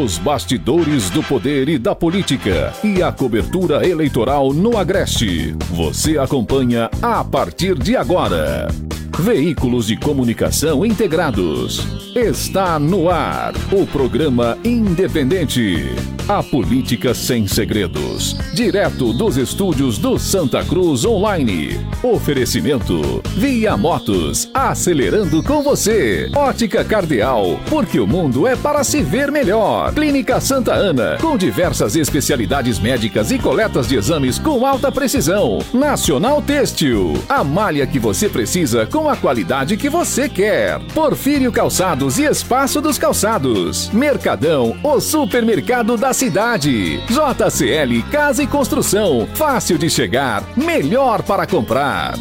Os bastidores do poder e da política e a cobertura eleitoral no Agreste. Você acompanha a partir de agora. Veículos de comunicação integrados. Está no ar o programa independente. A política sem segredos. Direto dos estúdios do Santa Cruz Online. Oferecimento Via Motos. Acelerando com você. Ótica Cardeal. Porque o mundo é para se ver melhor. Clínica Santa Ana. Com diversas especialidades médicas e coletas de exames com alta precisão. Nacional Têxtil. A malha que você precisa com a qualidade que você quer. Porfírio Calçados e Espaço dos Calçados. Mercadão, o supermercado da cidade. JCL Casa e Construção. Fácil de chegar, melhor para comprar.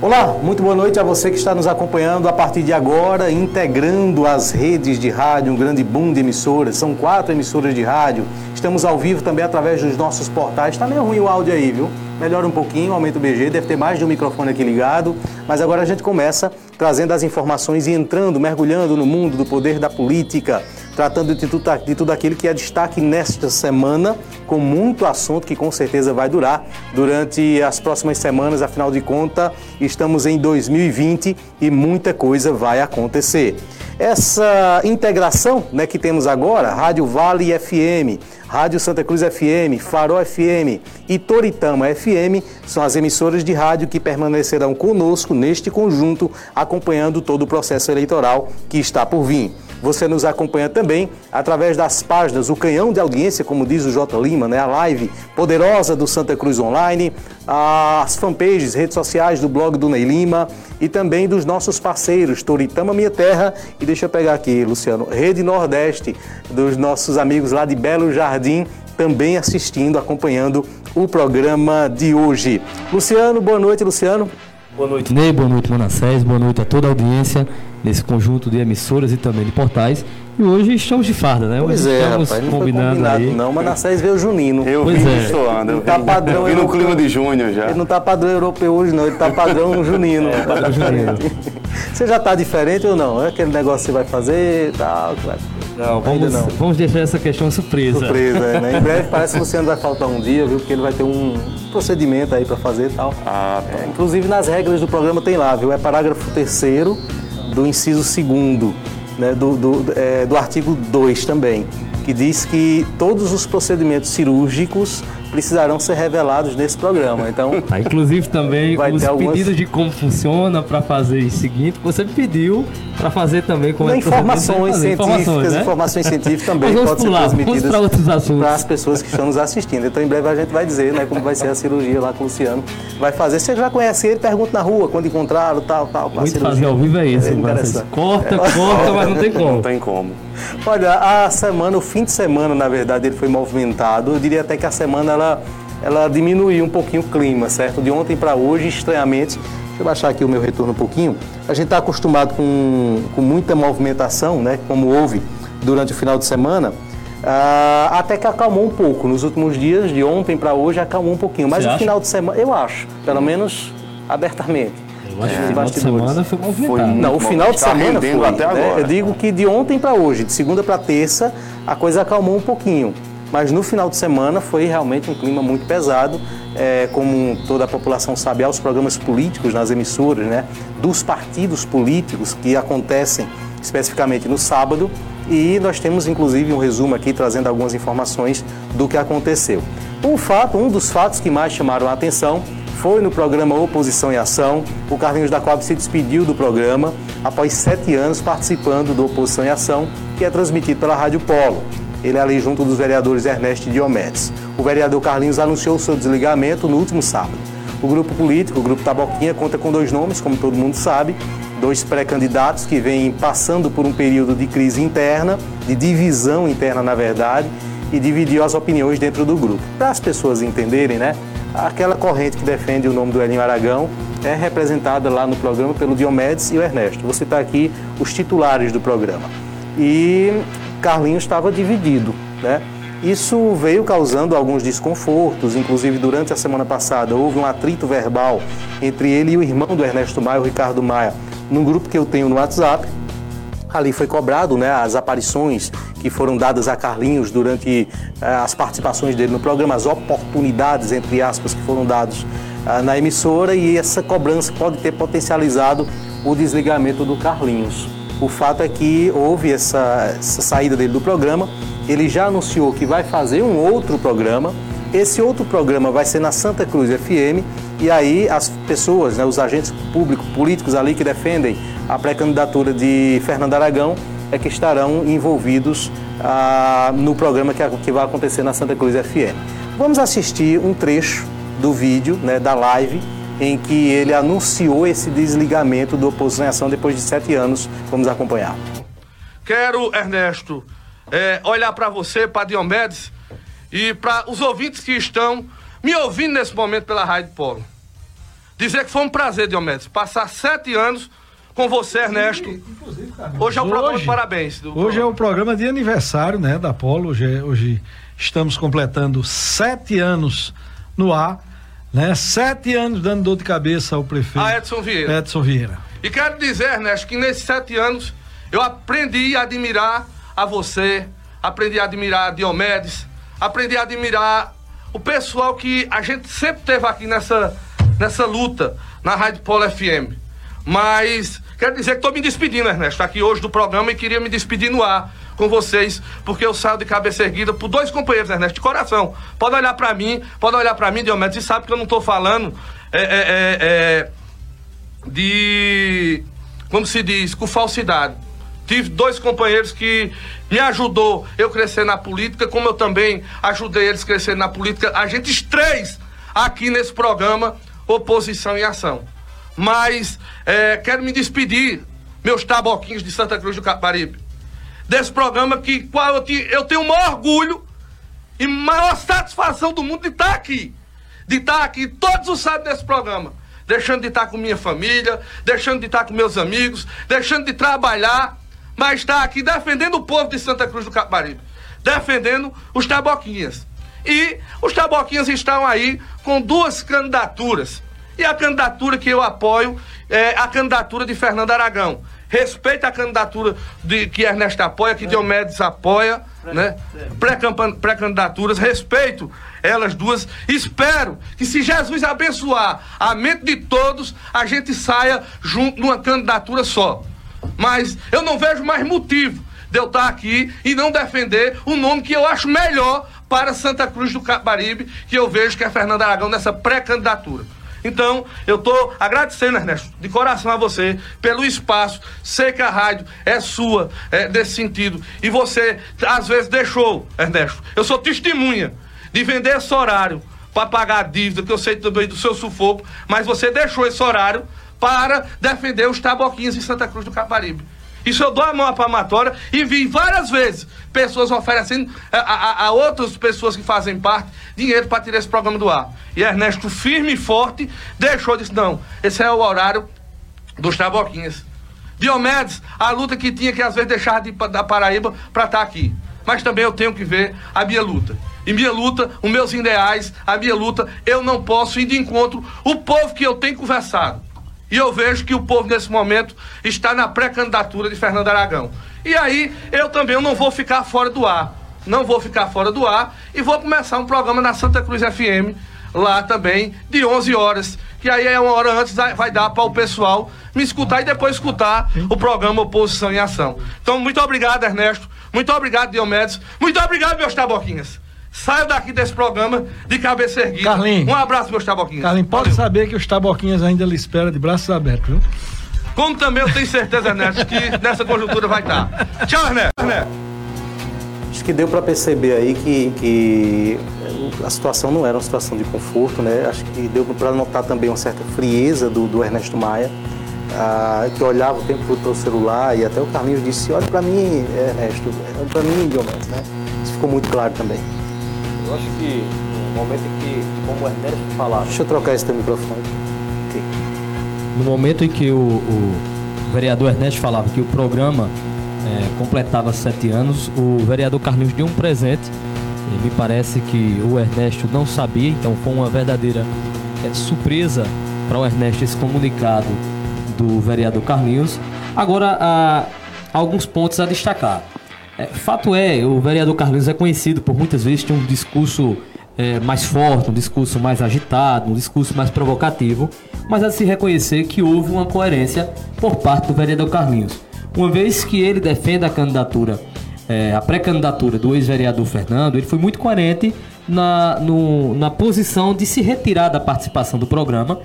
Olá, muito boa noite a você que está nos acompanhando a partir de agora, integrando as redes de rádio, um grande boom de emissoras. São quatro emissoras de rádio. Estamos ao vivo também através dos nossos portais. Está meio ruim o áudio aí, viu? Melhora um pouquinho, aumenta o BG, deve ter mais de um microfone aqui ligado. Mas agora a gente começa trazendo as informações e entrando, mergulhando no mundo do poder da política, tratando de tudo, de tudo aquilo que é destaque nesta semana, com muito assunto que com certeza vai durar durante as próximas semanas, afinal de contas, estamos em 2020 e muita coisa vai acontecer. Essa integração né, que temos agora, Rádio Vale FM, Rádio Santa Cruz FM, Farol FM e Toritama FM, são as emissoras de rádio que permanecerão conosco neste conjunto, acompanhando todo o processo eleitoral que está por vir. Você nos acompanha também através das páginas, o canhão de audiência, como diz o J. Lima, né? a live poderosa do Santa Cruz Online, as fanpages, redes sociais do blog do Ney Lima e também dos nossos parceiros, Toritama Minha Terra e deixa eu pegar aqui, Luciano, Rede Nordeste, dos nossos amigos lá de Belo Jardim, também assistindo, acompanhando o programa de hoje. Luciano, boa noite, Luciano. Boa noite, Ney. Boa noite, Manassés. Boa noite a toda a audiência nesse conjunto de emissoras e também de portais. E hoje estamos de farda, né? Pois hoje é, estamos rapaz, não combinando combinado aí. não. Manassés veio junino. Eu Pois vi é. destoando. Não tá padrão E no clima de junho já. Ele não tá padrão europeu hoje não, ele tá padrão junino. padrão junino. Você já tá diferente ou não? É aquele negócio que você vai fazer e tal? vai- Não, Ainda vamos, não. vamos deixar essa questão surpresa. Surpresa, é, né? Em breve parece que o Luciano vai faltar um dia, viu? Porque ele vai ter um procedimento aí para fazer e tal. Ah, tá. É, inclusive nas regras do programa tem lá, viu? É parágrafo terceiro do inciso segundo, né? do, do, é, do artigo 2 também, que diz que todos os procedimentos cirúrgicos precisarão ser revelados nesse programa. Então, Tá, inclusive também Vai os ter algumas- pedidos de como funciona para fazer o seguinte, você pediu para fazer também como é informações fazer, científicas, informações, né? informações científicas também podem ser pular, vamos transmitidas para as pessoas que estão nos assistindo. Então, em breve a gente vai dizer né, como vai ser a cirurgia lá com o Luciano. Vai fazer. Você já conhece ele, pergunta na rua quando encontraram, tal, tal. Muito cirurgia. fazer ao vivo é isso. É Manassés. interessante. corta, corta, mas não tem Não como. tem como. Olha, a semana, o fim de semana, na verdade, ele foi movimentado. Eu diria até que a semana ela, ela diminuiu um pouquinho o clima, certo? De ontem para hoje, estranhamente. Deixa eu baixar aqui o meu retorno um pouquinho. A gente está acostumado com, com muita movimentação, né? Como houve durante o final de semana. Ah, até que acalmou um pouco. Nos últimos dias, de ontem para hoje, acalmou um pouquinho. Mas Você o acha? final de semana, eu acho, pelo menos abertamente. Eu acho que É, o final de semana foi movimentado. Foi Não, o final de tá semana foi. até né? agora. Eu digo que de ontem para hoje, de segunda para terça, a coisa acalmou um pouquinho. Mas no final de semana foi realmente um clima muito pesado, é, como toda a população sabe, há os programas políticos nas emissoras, né, dos partidos políticos que acontecem especificamente no sábado. E nós temos inclusive um resumo aqui trazendo algumas informações do que aconteceu. Um fato, um dos fatos que mais chamaram a atenção foi no programa Oposição em Ação. O Carlinhos da Coab se despediu do programa após sete anos participando do Oposição em Ação, que é transmitido pela Rádio Polo. Ele é ali junto dos vereadores Ernesto e Diomedes. O vereador Carlinhos anunciou seu desligamento no último sábado. O grupo político, o grupo Taboquinha, conta com dois nomes, como todo mundo sabe, dois pré-candidatos que vêm passando por um período de crise interna, de divisão interna, na verdade, e dividiu as opiniões dentro do grupo. Para as pessoas entenderem, né? Aquela corrente que defende o nome do Elinho Aragão é representada lá no programa pelo Diomedes e o Ernesto. Vou citar aqui os titulares do programa. E Carlinhos estava dividido, né? Isso veio causando alguns desconfortos, inclusive durante a semana passada houve um atrito verbal entre ele e o irmão do Ernesto Maia, o Ricardo Maia, num grupo que eu tenho no WhatsApp. Ali foi cobrado né, as aparições que foram dadas a Carlinhos durante uh, as participações dele no programa, as oportunidades, entre aspas, que foram dadas uh, na emissora e essa cobrança pode ter potencializado o desligamento do Carlinhos. O fato é que houve essa, essa saída dele do programa ele já anunciou que vai fazer um outro programa. Esse outro programa vai ser na Santa Cruz FM e aí as pessoas, né, os agentes públicos, políticos ali que defendem a pré-candidatura de Fernando Aragão é que estarão envolvidos ah, no programa que, que vai acontecer na Santa Cruz FM. Vamos assistir um trecho do vídeo, né, da live, em que ele anunciou esse desligamento do Oposição depois de sete anos. Vamos acompanhar. Quero, Ernesto, é, olhar para você, para Diomedes, e para os ouvintes que estão me ouvindo nesse momento pela Rádio Polo. Dizer que foi um prazer, Diomedes, passar sete anos com você, Ernesto. Inclusive, hoje é o programa de parabéns. hoje programa. é o programa de aniversário, né, da Polo. Hoje, é, hoje estamos completando sete anos no ar, né? Sete anos dando dor de cabeça ao prefeito. A Edson Vieira. Edson Vieira. E quero dizer, Ernesto, que nesses sete anos eu aprendi a admirar a você, aprendi a admirar a Diomedes, aprendi a admirar o pessoal que a gente sempre teve aqui nessa, nessa luta na Rádio Polo FM. Mas quero dizer que estou me despedindo, Ernesto, aqui hoje do programa e queria me despedir no ar com vocês, porque eu saio de cabeça erguida por dois companheiros, Ernesto, de coração. Pode olhar para mim, pode olhar para mim, Diomedes, e sabe que eu não estou falando é, é, é, é, de, como se diz, com falsidade. Tive dois companheiros que me ajudou eu crescer na política, como eu também ajudei eles a crescer na política. A gente três aqui nesse programa Oposição em Ação. Mas é, quero me despedir, meus taboquinhos de Santa Cruz do Caparibe, desse programa que qual eu, eu tenho o maior orgulho e maior satisfação do mundo de estar aqui. De estar aqui todos os sábados desse programa. Deixando de estar com minha família, deixando de estar com meus amigos, deixando de trabalhar mas está aqui defendendo o povo de Santa Cruz do Capibaribe, defendendo os taboquinhas. E os taboquinhas estão aí com duas candidaturas. E a candidatura que eu apoio é a candidatura de Fernando Aragão. Respeito a candidatura de, que Ernesto apoia, que Diomedes apoia, né? Pré-candidaturas, respeito elas duas. Espero que se Jesus abençoar a mente de todos, a gente saia junto numa candidatura só. Mas eu não vejo mais motivo de eu estar aqui e não defender o nome que eu acho melhor para Santa Cruz do Capibaribe, que eu vejo que é Fernando Aragão nessa pré-candidatura. Então, eu estou agradecendo, Ernesto, de coração a você, pelo espaço. Sei que a rádio é sua, é, nesse sentido. E você, às vezes, deixou, Ernesto. Eu sou testemunha de vender esse horário para pagar a dívida, que eu sei também do seu sufoco, mas você deixou esse horário para defender os taboquinhos em Santa Cruz do Caparibe. Isso eu dou a mão à palmatória e vi várias vezes pessoas oferecendo a, a, a outras pessoas que fazem parte dinheiro para tirar esse programa do ar. E Ernesto, firme e forte, deixou, disse: não, esse é o horário dos taboquinhas. Diomedes, a luta que tinha que às vezes deixar de, da Paraíba para estar tá aqui. Mas também eu tenho que ver a minha luta. E minha luta, os meus ideais, a minha luta, eu não posso ir de encontro o povo que eu tenho conversado. E eu vejo que o povo nesse momento está na pré-candidatura de Fernando Aragão. E aí eu também não vou ficar fora do ar. Não vou ficar fora do ar e vou começar um programa na Santa Cruz FM, lá também, de 11 horas. Que aí é uma hora antes, vai dar para o pessoal me escutar e depois escutar o programa Oposição em Ação. Então, muito obrigado, Ernesto. Muito obrigado, Diomedes. Muito obrigado, meus taboquinhas. Saio daqui desse programa de cabeça erguida. Carlinhos. Um abraço, meus taboquinhos. Carlinhos, pode Valeu. saber que os taboquinhos ainda lhe esperam de braços abertos, viu? Como também eu tenho certeza, Ernesto, que nessa conjuntura vai estar. Tchau, Ernesto. Acho que deu para perceber aí que, que a situação não era uma situação de conforto, né? Acho que deu para notar também uma certa frieza do, do Ernesto Maia, ah, que olhava o tempo todo o celular e até o Carlinhos disse: Olha para mim, Ernesto, olha para mim, Diomedes, né? Isso ficou muito claro também. Eu acho que no momento em que, como o Ernesto falava. Deixa eu trocar esse teu microfone. Aqui. No momento em que o, o vereador Ernesto falava que o programa é, completava sete anos, o vereador Carlinhos deu um presente me parece que o Ernesto não sabia, então foi uma verdadeira é, surpresa para o Ernesto esse comunicado do vereador Carlinhos. Agora, há alguns pontos a destacar. É, fato é, o vereador Carlinhos é conhecido por muitas vezes ter um discurso é, mais forte, um discurso mais agitado, um discurso mais provocativo, mas a se reconhecer que houve uma coerência por parte do vereador Carlinhos. Uma vez que ele defende a candidatura, é, a pré-candidatura do ex-vereador Fernando, ele foi muito coerente na, no, na posição de se retirar da participação do programa,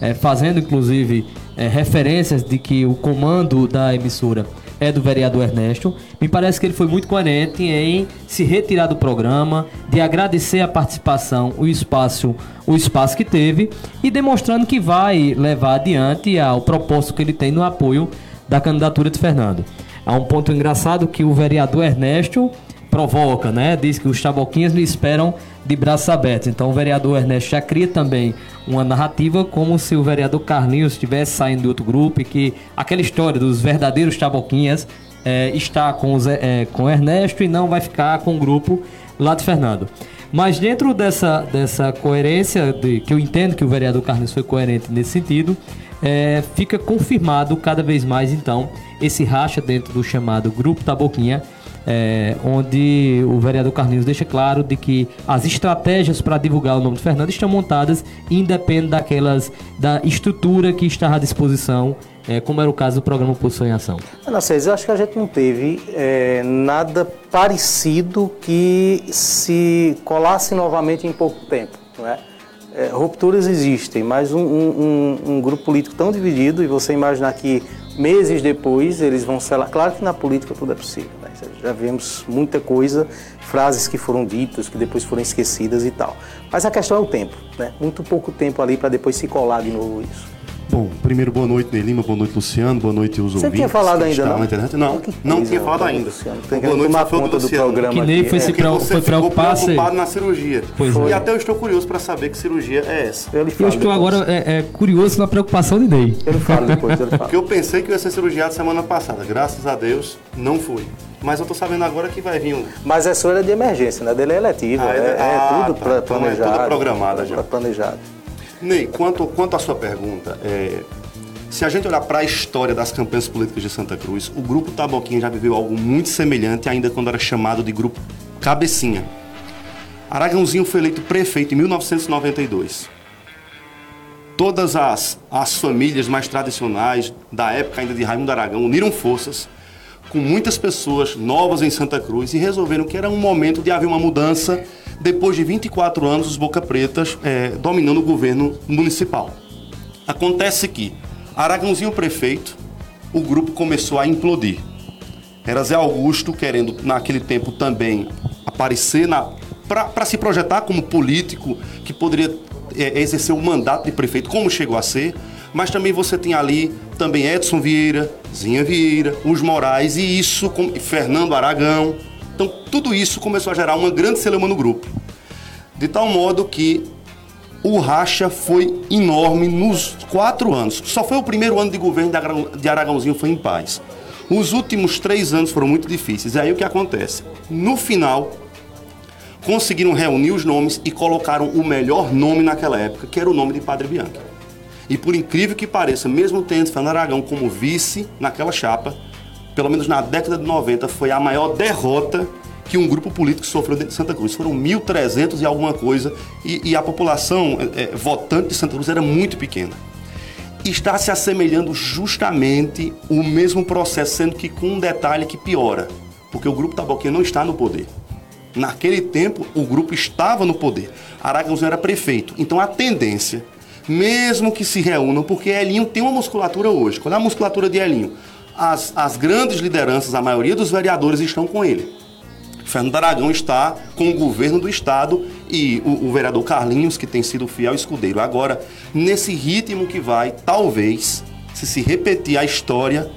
é, fazendo inclusive é, referências de que o comando da emissora é do vereador Ernesto. Me parece que ele foi muito coerente em se retirar do programa, de agradecer a participação, o espaço, o espaço que teve e demonstrando que vai levar adiante ao propósito que ele tem no apoio da candidatura de Fernando. Há um ponto engraçado que o vereador Ernesto provoca, né? Diz que os taboquinhas lhe esperam de braços abertos. Então o vereador Ernesto já cria também uma narrativa como se o vereador Carlinhos estivesse saindo de outro grupo e que aquela história dos verdadeiros taboquinhas é, está com, o é, com Ernesto e não vai ficar com o grupo lá de Fernando. Mas dentro dessa, dessa coerência, de, que eu entendo que o vereador Carlinhos foi coerente nesse sentido, é, fica confirmado cada vez mais então esse racha dentro do chamado Grupo Taboquinha, é, onde o vereador Carlinhos deixa claro de que as estratégias para divulgar o nome de Fernando estão montadas e independem daquelas da estrutura que está à disposição, é, como era o caso do programa Posição em Ação. Ana César, eu acho que a gente não teve é, nada parecido que se colasse novamente em pouco tempo, não é? É, rupturas existem, mas um, um, um, grupo político tão dividido e você imaginar que meses depois eles vão ser. Claro que na política tudo é possível? Já vemos muita coisa, frases que foram ditas, que depois foram esquecidas e tal. Mas a questão é o tempo, né? Muito pouco tempo ali para depois se colar de novo isso. Bom, primeiro boa noite, Nelima, boa noite, Luciano, boa noite, os Você ouvintes. Você tinha falado ainda, não? Na internet. Não, não tinha falado ainda. Luciano. Tem que boa noite, tomar conta do, programa Que nem foi, se preocupar, foi preocupar preocupado na cirurgia. Pois e é. até eu estou curioso para saber que cirurgia é essa. Eu, eu estou agora é, é, curioso na preocupação de Ney. Eu falo depois, eu falo. Porque eu pensei que eu ia ser cirurgiado semana passada. Graças a Deus, não fui. Mas eu tô sabendo agora que vai vir um. Mas a sua era de emergência, né? Dele é eletiva. Ah, é, é, ah, tudo tá. planejado. Então é tudo programada já. Planejado. Ney, quanto, quanto à sua pergunta, é, se a gente olhar para a história das campanhas políticas de Santa Cruz, o Grupo Taboquinha já viveu algo muito semelhante, ainda quando era chamado de Grupo Cabecinha. Aragãozinho foi eleito prefeito em 1992. Todas as, as famílias mais tradicionais da época ainda de Raimundo Aragão uniram forças com muitas pessoas novas em Santa Cruz e resolveram que era um momento de haver uma mudança depois de 24 anos os Boca Pretas é, dominando o governo municipal. Acontece que Aragãozinho prefeito, o grupo começou a implodir. Era Zé Augusto querendo, naquele tempo, também aparecer para se projetar como político que poderia é, exercer o mandato de prefeito, como chegou a ser. Mas também você tem ali também Edson Vieira, Zinha Vieira, os Moraes e isso, com Fernando Aragão. Então tudo isso começou a gerar uma grande celeuma no grupo. De tal modo que o racha foi enorme nos quatro anos. Só foi o primeiro ano de governo de Aragãozinho foi em paz. Os últimos três anos foram muito difíceis. E aí o que acontece? No final, conseguiram reunir os nomes e colocaram o melhor nome naquela época, que era o nome de Padre Bianchi. E por incrível que pareça, mesmo tendo Fernando Aragão como vice naquela chapa, pelo menos na década de 90, foi a maior derrota que um grupo político sofreu dentro de Santa Cruz. Foram 1.300 e alguma coisa, e, e a população é, é, votante de Santa Cruz era muito pequena. Está se assemelhando justamente o mesmo processo, sendo que com um detalhe que piora, porque o grupo Taboquinha não está no poder. Naquele tempo, o grupo estava no poder. Aragãozinho era prefeito. Então a tendência, mesmo que se reúnam, porque Elinho tem uma musculatura hoje. Qual é a musculatura de Elinho? As, as grandes lideranças, a maioria dos vereadores estão com ele. Fernando Aragão está com o governo do estado e o, o, vereador Carlinhos, que tem sido fiel escudeiro. Agora, nesse ritmo que vai, talvez, se se repetir a história,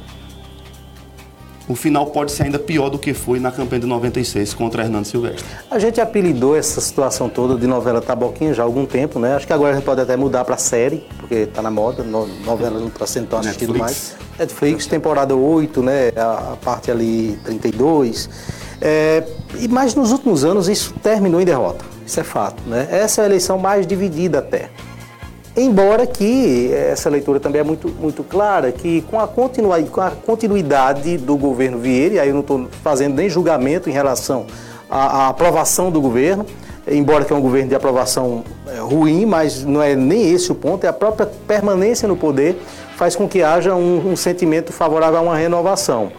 o final pode ser ainda pior do que foi na campanha de 96 contra Hernando Silvestre. A gente apelidou essa situação toda de novela Taboquinha já há algum tempo, né? Acho que agora a gente pode até mudar para série, porque está na moda, no, novela não está sendo tão assistido mais. Netflix, temporada 8, né? A, a parte ali 32. É, e mas nos últimos anos isso terminou em derrota, isso é fato. Né? Essa é a eleição mais dividida até. Embora que essa leitura também é muito, muito clara, que com a, com a continuidade do governo Vieira, e aí eu não estou fazendo nem julgamento em relação à, à, aprovação do governo, embora que é um governo de aprovação é, ruim, mas não é nem esse o ponto, é a própria permanência no poder faz com que haja um, um sentimento favorável a uma renovação.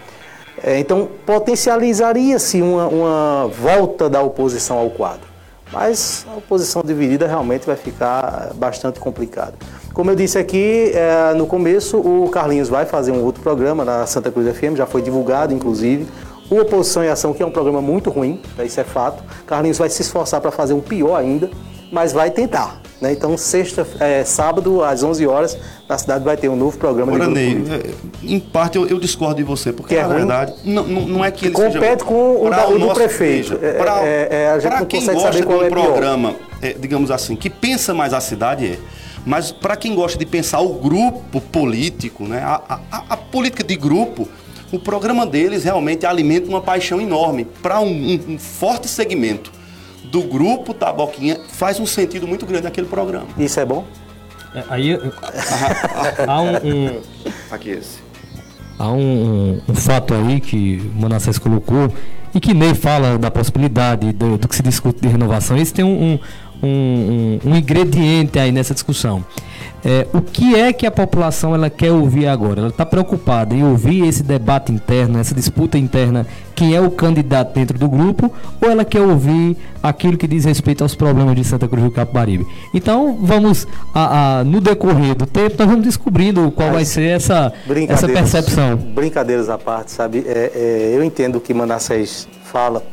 É, então, potencializaria-se uma, uma volta da oposição ao quadro. Mas a oposição dividida realmente vai ficar bastante complicado. Como eu disse aqui é, no começo, o Carlinhos vai fazer um outro programa na Santa Cruz FM, já foi divulgado, inclusive. O Oposição em Ação, que é um programa muito ruim, isso é fato. Carlinhos vai se esforçar para fazer um pior ainda, mas vai tentar. Né? Então, sexta, é, sábado, às 11 horas, na cidade vai ter um novo programa Ora, de Ney, é, em parte eu, eu, discordo de você, porque que é na ruim? verdade não, não, é que ele Compete seja, com o, da, o do prefeito. Para é, é, quem gosta de um é programa, é, digamos assim, que pensa mais a cidade é. Mas para quem gosta de pensar o grupo político, né, a, a, a política de grupo, o programa deles realmente alimenta uma paixão enorme para um, um, um forte segmento do grupo Taboquinha faz um sentido muito grande naquele programa. Isso é bom? É, aí há um, um, Aqui esse. há um, um fato aí que o Manassés colocou e que Ney fala da possibilidade do, do que se discute de renovação. Esse tem um, um, um, um ingrediente aí nessa discussão. É, o que é que a população ela quer ouvir agora? Ela está preocupada em ouvir esse debate interno, essa disputa interna, quem é o candidato dentro do grupo, ou ela quer ouvir aquilo que diz respeito aos problemas de Santa Cruz do Capibaribe? Então, vamos, a, a, no decorrer do tempo, nós vamos descobrindo qual Mas vai ser essa, essa percepção. Brincadeiras à parte, sabe? É, é, eu entendo o que Manassés fala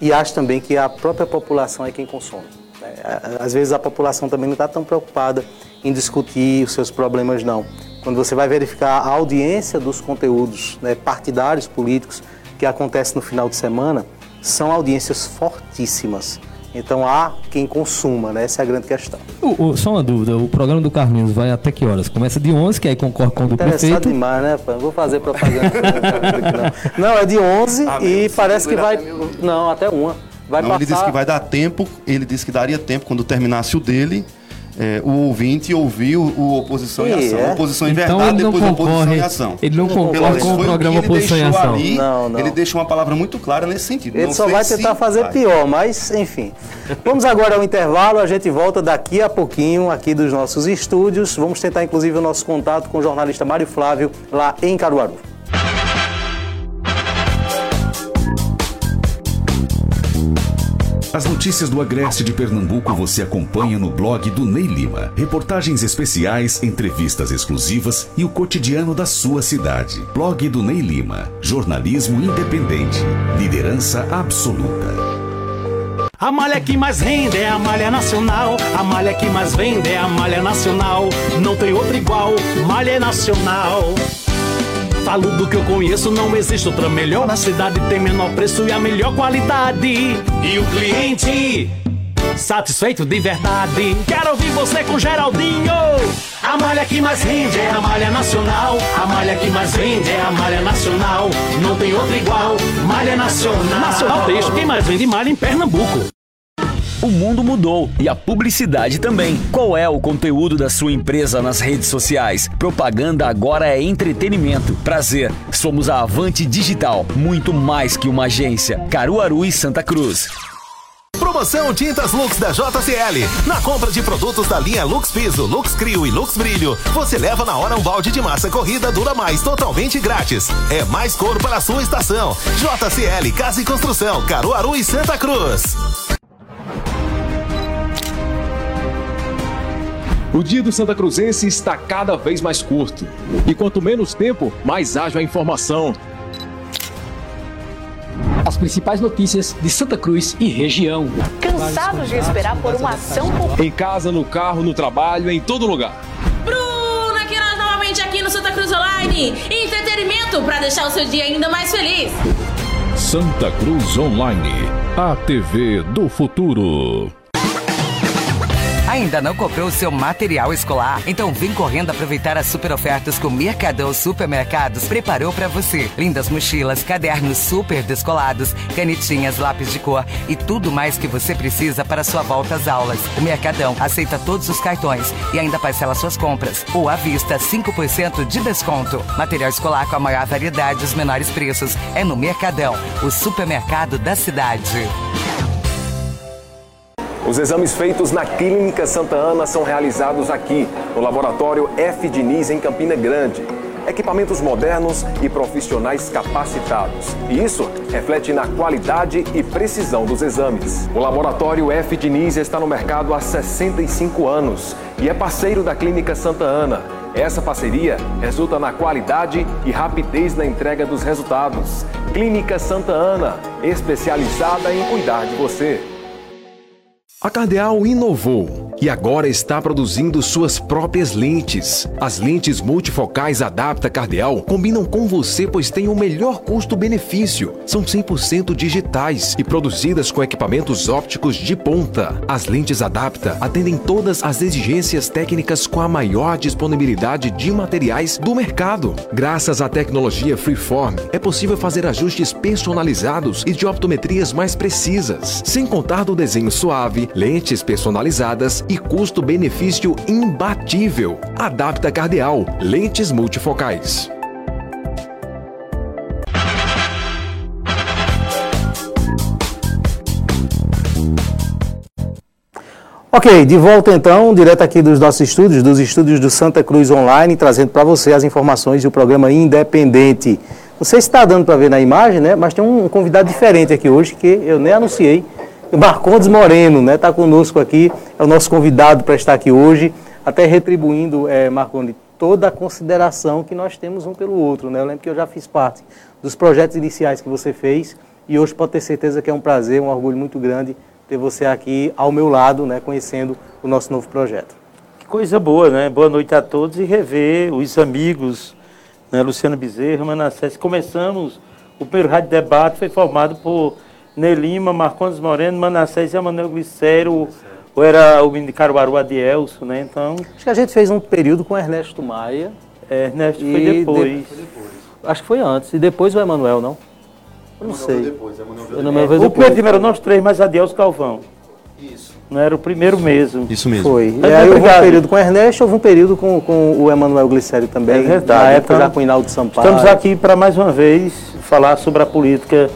e acho também que a própria população é quem consome. É, às vezes a população também não está tão preocupada em discutir os seus problemas, não. Quando você vai verificar a audiência dos conteúdos né, partidários, políticos, que acontece no final de semana, são audiências fortíssimas. Então há quem consuma, né? Essa é a grande questão. O, o, só uma dúvida, o programa do Carlinhos vai até que horas? Começa de 11, que aí concorre com o do Interessado prefeito. demais, né? pô? Vou fazer propaganda. não. não, é de 11 Ah, e parece que vai... Não, até uma. Vai Não, ele disse passar... que vai dar tempo, ele disse que daria tempo quando terminasse o dele, é, o ouvinte ouvir o, Oposição em Ih, Ação. é? Oposição em Então Verdade, depois Oposição concorre, em Ação. ele não concorre com o programa que ele Oposição em deixou Ação. ali, Não, não. Ele deixou uma palavra muito clara nesse sentido. Ele Não só vai se tentar fazer vai. pior, mas enfim. Vamos agora ao intervalo, a gente volta daqui a pouquinho aqui dos nossos estúdios. Vamos tentar inclusive o nosso contato com o jornalista Mário Flávio lá em Caruaru. As notícias do Agreste de Pernambuco você acompanha no blog do Ney Lima. Reportagens especiais, entrevistas exclusivas e o cotidiano da sua cidade. Blog do Ney Lima. Jornalismo independente. Liderança absoluta. A malha que mais rende é a malha nacional. A malha que mais vende é a malha nacional. Não tem outra igual, malha nacional. Falo do que eu conheço, não existe outra melhor. Na cidade tem menor preço e a melhor qualidade. E o cliente satisfeito de verdade. Quero ouvir você com Geraldinho. A malha que mais rende é a malha nacional. A malha que mais vende é a malha nacional. Não tem outra igual, malha nacional. Nacional Texto, quem mais vende malha em Pernambuco. O mundo mudou e a publicidade também. Qual é o conteúdo da sua empresa nas redes sociais? Propaganda agora é entretenimento. Prazer, somos a Avante Digital, muito mais que uma agência. Caruaru e Santa Cruz. Promoção Tintas Lux da JCL. Na compra de produtos da linha Lux Piso, Lux Crio e Lux Brilho, você leva na hora um balde de massa corrida Dura Mais totalmente grátis. É mais cor para a sua estação. JCL Casa e Construção, Caruaru e Santa Cruz. O dia do Santa Cruzense está cada vez mais curto. E quanto menos tempo, mais ágil a informação. As principais notícias de Santa Cruz e região. Cansados de esperar por uma ação popular. Em casa, no carro, no trabalho, em todo lugar. Bruna, aqui nós novamente aqui no Santa Cruz Online. Entretenimento para deixar o seu dia ainda mais feliz. Santa Cruz Online. A TV do futuro. Ainda não comprou o seu material escolar? Então vem correndo aproveitar as super ofertas que o Mercadão Supermercados preparou para você. Lindas mochilas, cadernos super descolados, canetinhas, lápis de cor e tudo mais que você precisa para sua volta às aulas. O Mercadão aceita todos os cartões e ainda parcela suas compras. Ou à vista, 5% de desconto. Material escolar com a maior variedade e os menores preços é no Mercadão, o supermercado da cidade. Os exames feitos na Clínica Santa Ana são realizados aqui, no Laboratório F. Diniz, em Campina Grande. Equipamentos modernos e profissionais capacitados. E isso reflete na qualidade e precisão dos exames. O Laboratório F. Diniz está no mercado há 65 anos e é parceiro da Clínica Santa Ana. Essa parceria resulta na qualidade e rapidez na entrega dos resultados. Clínica Santa Ana, especializada em cuidar de você. A Cardeal inovou e agora está produzindo suas próprias lentes. As lentes multifocais Adapta Cardeal combinam com você pois têm o melhor custo-benefício. São 100% digitais e produzidas com equipamentos ópticos de ponta. As lentes Adapta atendem todas as exigências técnicas com a maior disponibilidade de materiais do mercado. Graças à tecnologia Freeform, é possível fazer ajustes personalizados e de optometrias mais precisas, sem contar do desenho suave, lentes personalizadas e custo-benefício imbatível. Adapta Cardeal, lentes multifocais. Ok, de volta então, direto aqui dos nossos estúdios, dos estúdios do Santa Cruz Online, trazendo para você as informações do programa Independente. Se está dando para ver na imagem, né? Mas tem um convidado diferente aqui hoje que eu nem anunciei. Marcondes Moreno, né? Está conosco aqui, é o nosso convidado para estar aqui hoje, até retribuindo, é, Marcondes, toda a consideração que nós temos um pelo outro, né? Eu lembro que eu já fiz parte dos projetos iniciais que você fez e hoje pode ter certeza que é um prazer, um orgulho muito grande ter você aqui ao meu lado, né, conhecendo o nosso novo projeto. Que coisa boa, né? Boa noite a todos e rever os amigos, né, Luciano Bezerra, Manassés. Começamos, o primeiro rádio debate foi formado por Nelima, Marcondes Moreno, Manassés e Emanuel Glicério, ou era o menino de Caruaru Adielso, né? Então... Acho que a gente fez um período com Ernesto Maia. É, Ernesto foi depois. de- Acho que foi antes, e depois o Emanuel, não? Eu não sei. Depois, Emanuel É, veio o depois. primeiro time era nós três, mais Adielso Calvão. Isso. Não era o primeiro mesmo. Isso mesmo. Foi. Mas e aí houve um período com o Ernesto, houve um período com, com o Emanuel Glicério também. É verdade. Na época Então, já com o Hinaldo Sampaio. Estamos aqui para mais uma vez falar sobre a política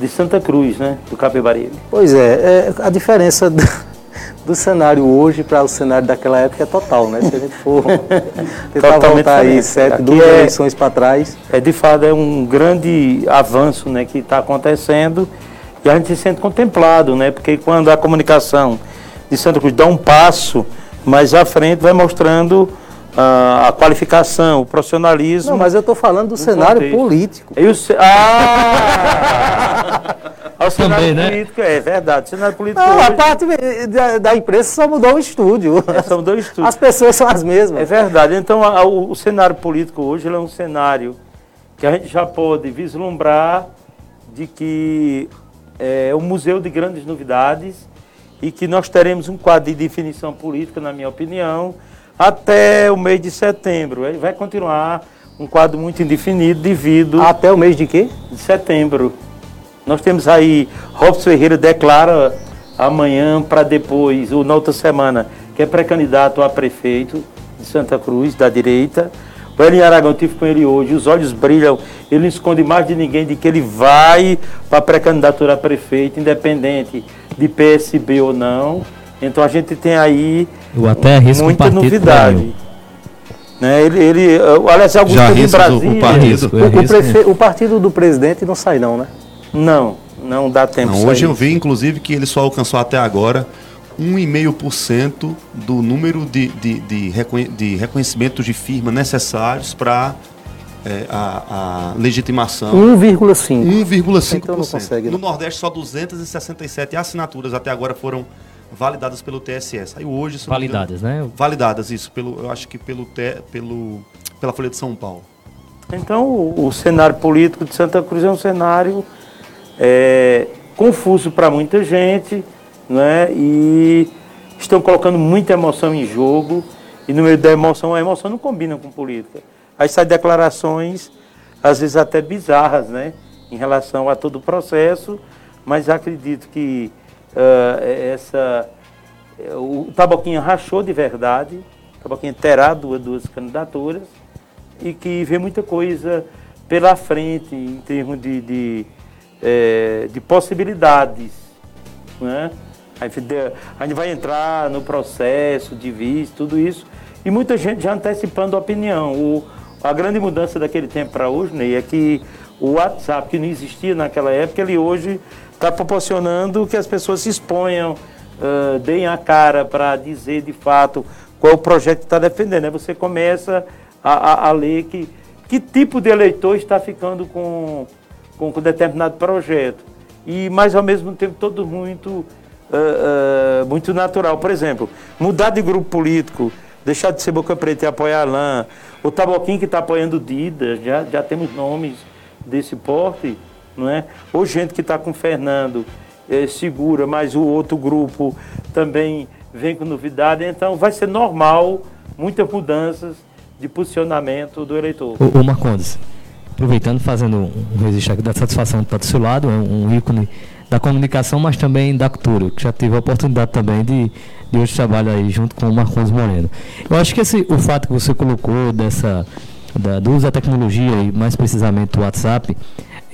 de Santa Cruz, né? Do Capibaribe. Pois é, é, a diferença do, do cenário hoje para o cenário daquela época é total, né? Se a gente for tentar Totalmente voltar aí sete, Aqui duas é- eleições para trás. É de fato é um grande avanço, né, que está acontecendo e a gente se sente contemplado, né? Porque quando a comunicação de Santa Cruz dá um passo mais à frente, vai mostrando a qualificação, o profissionalismo. Não, mas eu estou falando do cenário contexto. político. E o ce- Ah! o cenário Também, né? político, é verdade. O cenário político Não, a hoje- parte da, da imprensa só mudou o estúdio. É, só mudou o estúdio. As pessoas são as mesmas. É verdade. Então, a- o, o cenário político hoje ele é um cenário que a gente já pode vislumbrar de que é um museu de grandes novidades e que nós teremos um quadro de definição política, na minha opinião, até o mês de setembro. Ele vai continuar um quadro muito indefinido devido... Até o mês de quê? De setembro. Nós temos aí, Robson Ferreira declara amanhã para depois, ou na outra semana, que é pré-candidato a prefeito de Santa Cruz, da direita. O Elinho Aragão, eu tive com ele hoje, os olhos brilham, ele não esconde mais de ninguém de que ele vai para a pré-candidatura a prefeito, independente de PSB ou não. Então a gente tem aí Eu até arrisco muita novidade. Né, ele, ele, aliás, alguns Já teve em arrisca o- o Brasília. partido? O, o prefe- o partido do presidente não sai não, né? Não, não dá tempo Não, hoje eu vi, inclusive, que ele só alcançou até agora 1,5% do número de, de, de, reconhe- de reconhecimentos de firma necessários para a, a legitimação. 1,5. 1,5%. Então não consegue, No não. Nordeste, só 267 assinaturas até agora foram validadas pelo TSE. Aí hoje... engano- Validadas, né? Validadas, isso. Pelo, eu acho que pelo, te- pelo, pela Folha de São Paulo. Então, o, o cenário político de Santa Cruz é um cenário é, confuso para muita gente, né? E estão colocando muita emoção em jogo e no meio da emoção, a emoção não combina com política. Aí saem declarações, às vezes até bizarras, né? Em relação a todo o processo, mas acredito que uh, essa. O Taboquinha rachou de verdade, o Taboquinha terá duas, duas candidaturas e que vê muita coisa pela frente em termos de, de, é, de possibilidades. Né? A gente vai entrar no processo de visto, tudo isso, e muita gente já antecipando a opinião. O, a grande mudança daquele tempo para hoje, Ney, é que o WhatsApp, que não existia naquela época, ele hoje está proporcionando que as pessoas se exponham, uh, deem a cara para dizer de fato qual o projeto que está defendendo. Aí você começa a, a, a, ler que, que tipo de eleitor está ficando com, com, com determinado projeto. E, mas ao mesmo tempo, todo muito uh, uh, muito natural. Por exemplo, mudar de grupo político, deixar de ser Boca Preta e apoiar Alain, o Taboquim que está apoiando Dida, já, já temos nomes desse porte, não é? Ou gente que está com o Fernando, é, segura, mas o outro grupo também vem com novidade, então vai ser normal muitas mudanças de posicionamento do eleitor. O, o Marcondes, aproveitando, fazendo um registro aqui da satisfação para do seu lado, um ícone da comunicação, mas também da cultura, que já tive a oportunidade também de, de hoje trabalhar aí junto com o Marcos Moreno. Eu acho que esse, o fato que você colocou dessa, da, do uso da tecnologia e mais precisamente o WhatsApp,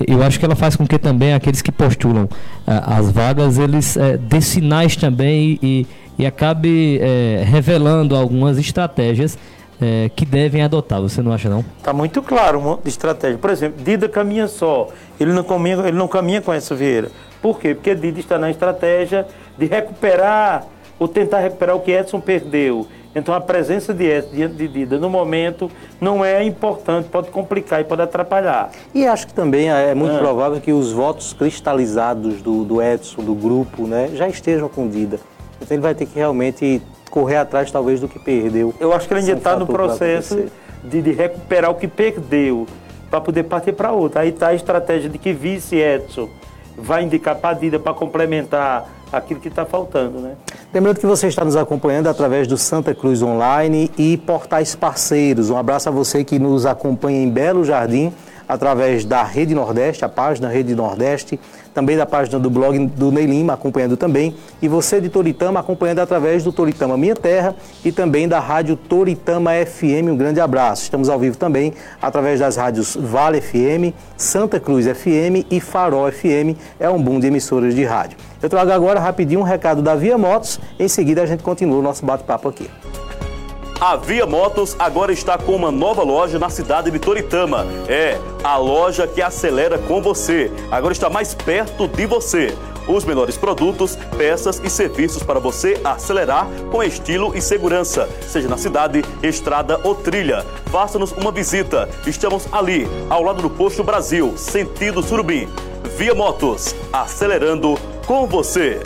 eu acho que ela faz com que também aqueles que postulam uh, as vagas, eles uh, dê sinais também e, e acabe uh, revelando algumas estratégias é, que devem adotar, você não acha não? Está muito claro um de estratégia. Por exemplo, Dida caminha só, ele não caminha, ele não caminha com essa Vieira. Por quê? Porque Dida está na estratégia de recuperar ou tentar recuperar o que Edson perdeu. Então a presença de Edson diante de Dida no momento não é importante, pode complicar e pode atrapalhar. E acho que também é muito ah. provável que os votos cristalizados do, do Edson, do grupo, né, já estejam com Dida. Então ele vai ter que realmente correr atrás talvez do que perdeu. Eu acho que ele ainda está no processo de, de, recuperar o que perdeu para poder partir para outra. Aí está a estratégia de que vice Edson vai indicar Padilha para complementar aquilo que está faltando, né? Lembrando que você está nos acompanhando através do Santa Cruz Online e portais parceiros. Um abraço a você que nos acompanha em Belo Jardim através da Rede Nordeste, a página Rede Nordeste, também da página do blog do Ney Lima, acompanhando também, e você de Toritama acompanhando através do Toritama Minha Terra e também da rádio Toritama FM. Um grande abraço. Estamos ao vivo também através das rádios Vale FM, Santa Cruz FM e Farol FM. É um boom de emissoras de rádio. Eu trago agora rapidinho um recado da Via Motos, em seguida a gente continua o nosso bate-papo aqui. A Via Motos agora está com uma nova loja na cidade de Toritama. É, a loja que acelera com você. Agora está mais perto de você. Os melhores produtos, peças e serviços para você acelerar com estilo e segurança, seja na cidade, estrada ou trilha. Faça-nos uma visita. Estamos ali, ao lado do Posto Brasil, sentido Surubim. Via Motos, acelerando com você.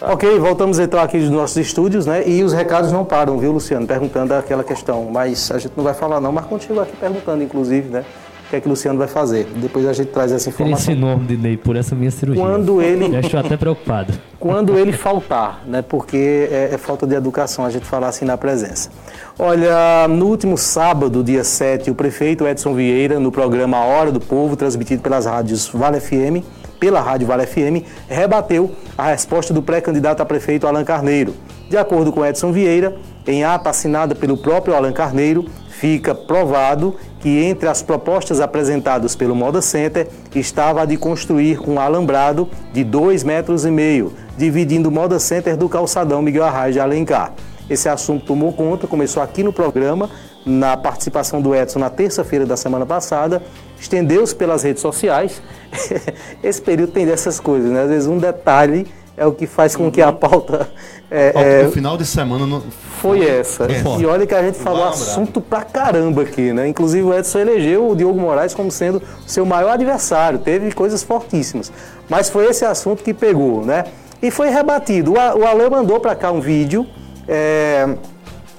Ok, voltamos então aqui dos nossos estúdios, né? E os recados não param, viu, Luciano? Perguntando aquela questão. Mas a gente não vai falar não, mas continua aqui perguntando, inclusive, né? O que é que o Luciano vai fazer? Depois a gente traz essa informação. Esse nome de Ney por essa minha cirurgia. Quando ele. Já estou até preocupado. Quando ele faltar, né? Porque é, é falta de educação a gente falar assim na presença. Olha, no último sábado, dia 7, o prefeito Edson Vieira, no programa Hora do Povo, transmitido pelas rádios Vale FM, pela Rádio Vale FM, rebateu a resposta do pré-candidato a prefeito Alan Carneiro. De acordo com Edson Vieira, em ata assinada pelo próprio Alan Carneiro, fica provado que entre as propostas apresentadas pelo Moda Center estava a de construir um alambrado de 2,5 metros, e meio, dividindo o Moda Center do calçadão Miguel Arraes de Alencar. Esse assunto tomou conta, começou aqui no programa, na participação do Edson na terça-feira da semana passada, estendeu-se pelas redes sociais. Esse período tem dessas coisas, né? Às vezes um detalhe é o que faz com que a pauta. É, pauta é, final de semana não... foi essa. É. E olha que a gente falou assunto pra caramba aqui, né? Inclusive o Edson elegeu o Diogo Moraes como sendo seu maior adversário, teve coisas fortíssimas. Mas foi esse assunto que pegou, né? E foi rebatido. O Alain mandou para cá um vídeo. É,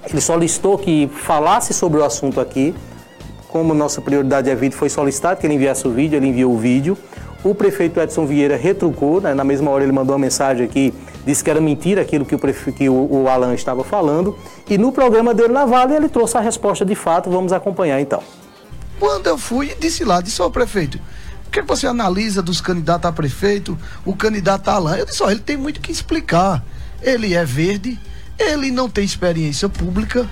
ele solicitou que falasse sobre o assunto aqui. Como nossa prioridade é vídeo, foi solicitado que ele enviasse o vídeo, ele enviou o vídeo. O prefeito Edson Vieira retrucou, né? na mesma hora ele mandou uma mensagem aqui, disse que era mentira aquilo que o, prefe... que o, Alan estava falando. E no programa dele na Vale ele trouxe a resposta de fato. Vamos acompanhar então. Quando eu fui, disse lá, disse ao prefeito, o que você analisa dos candidatos a prefeito, o candidato Alain? Eu disse, ó, ele tem muito que explicar. Ele é verde, ele não tem experiência pública,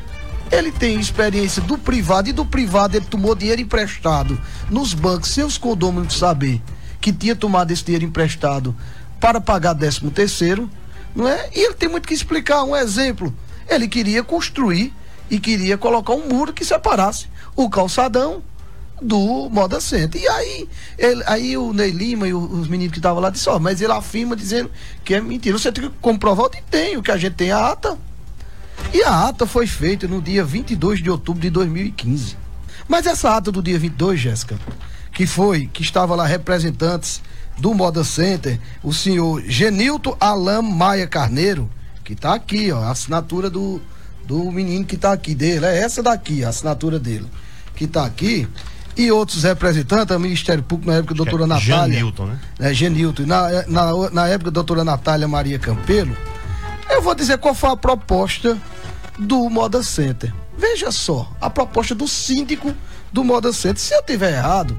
ele tem experiência do privado e do privado ele tomou dinheiro emprestado nos bancos sem os condôminos saber que tinha tomado esse dinheiro emprestado para pagar 13 terceiro, não é? E ele tem muito que explicar. Um exemplo, ele queria construir e queria colocar um muro que separasse o calçadão do Moda Center. E aí, ele, aí o Ney Lima e os meninos que estavam lá disseram, oh, mas ele afirma dizendo que é mentira. Você tem que comprovar o que tem, o que a gente tem a ata. E a ata foi feita no dia 22 de outubro de 2015. Mas essa ata do dia 22, Jéssica, que foi, que estava lá representantes do Moda Center, o senhor Genilton Alam Maia Carneiro, que está aqui, ó, a assinatura do, do menino que está aqui dele, é essa daqui, a assinatura dele, que está aqui e outros representantes, o Ministério Público, na época, a doutora é Natália. Genilton, né? É, Genilton. Na, na, na época, a doutora Natália Maria Campelo. Eu vou dizer qual foi a proposta do Moda Center. Veja só, a proposta do síndico do Moda Center. Se eu tiver errado,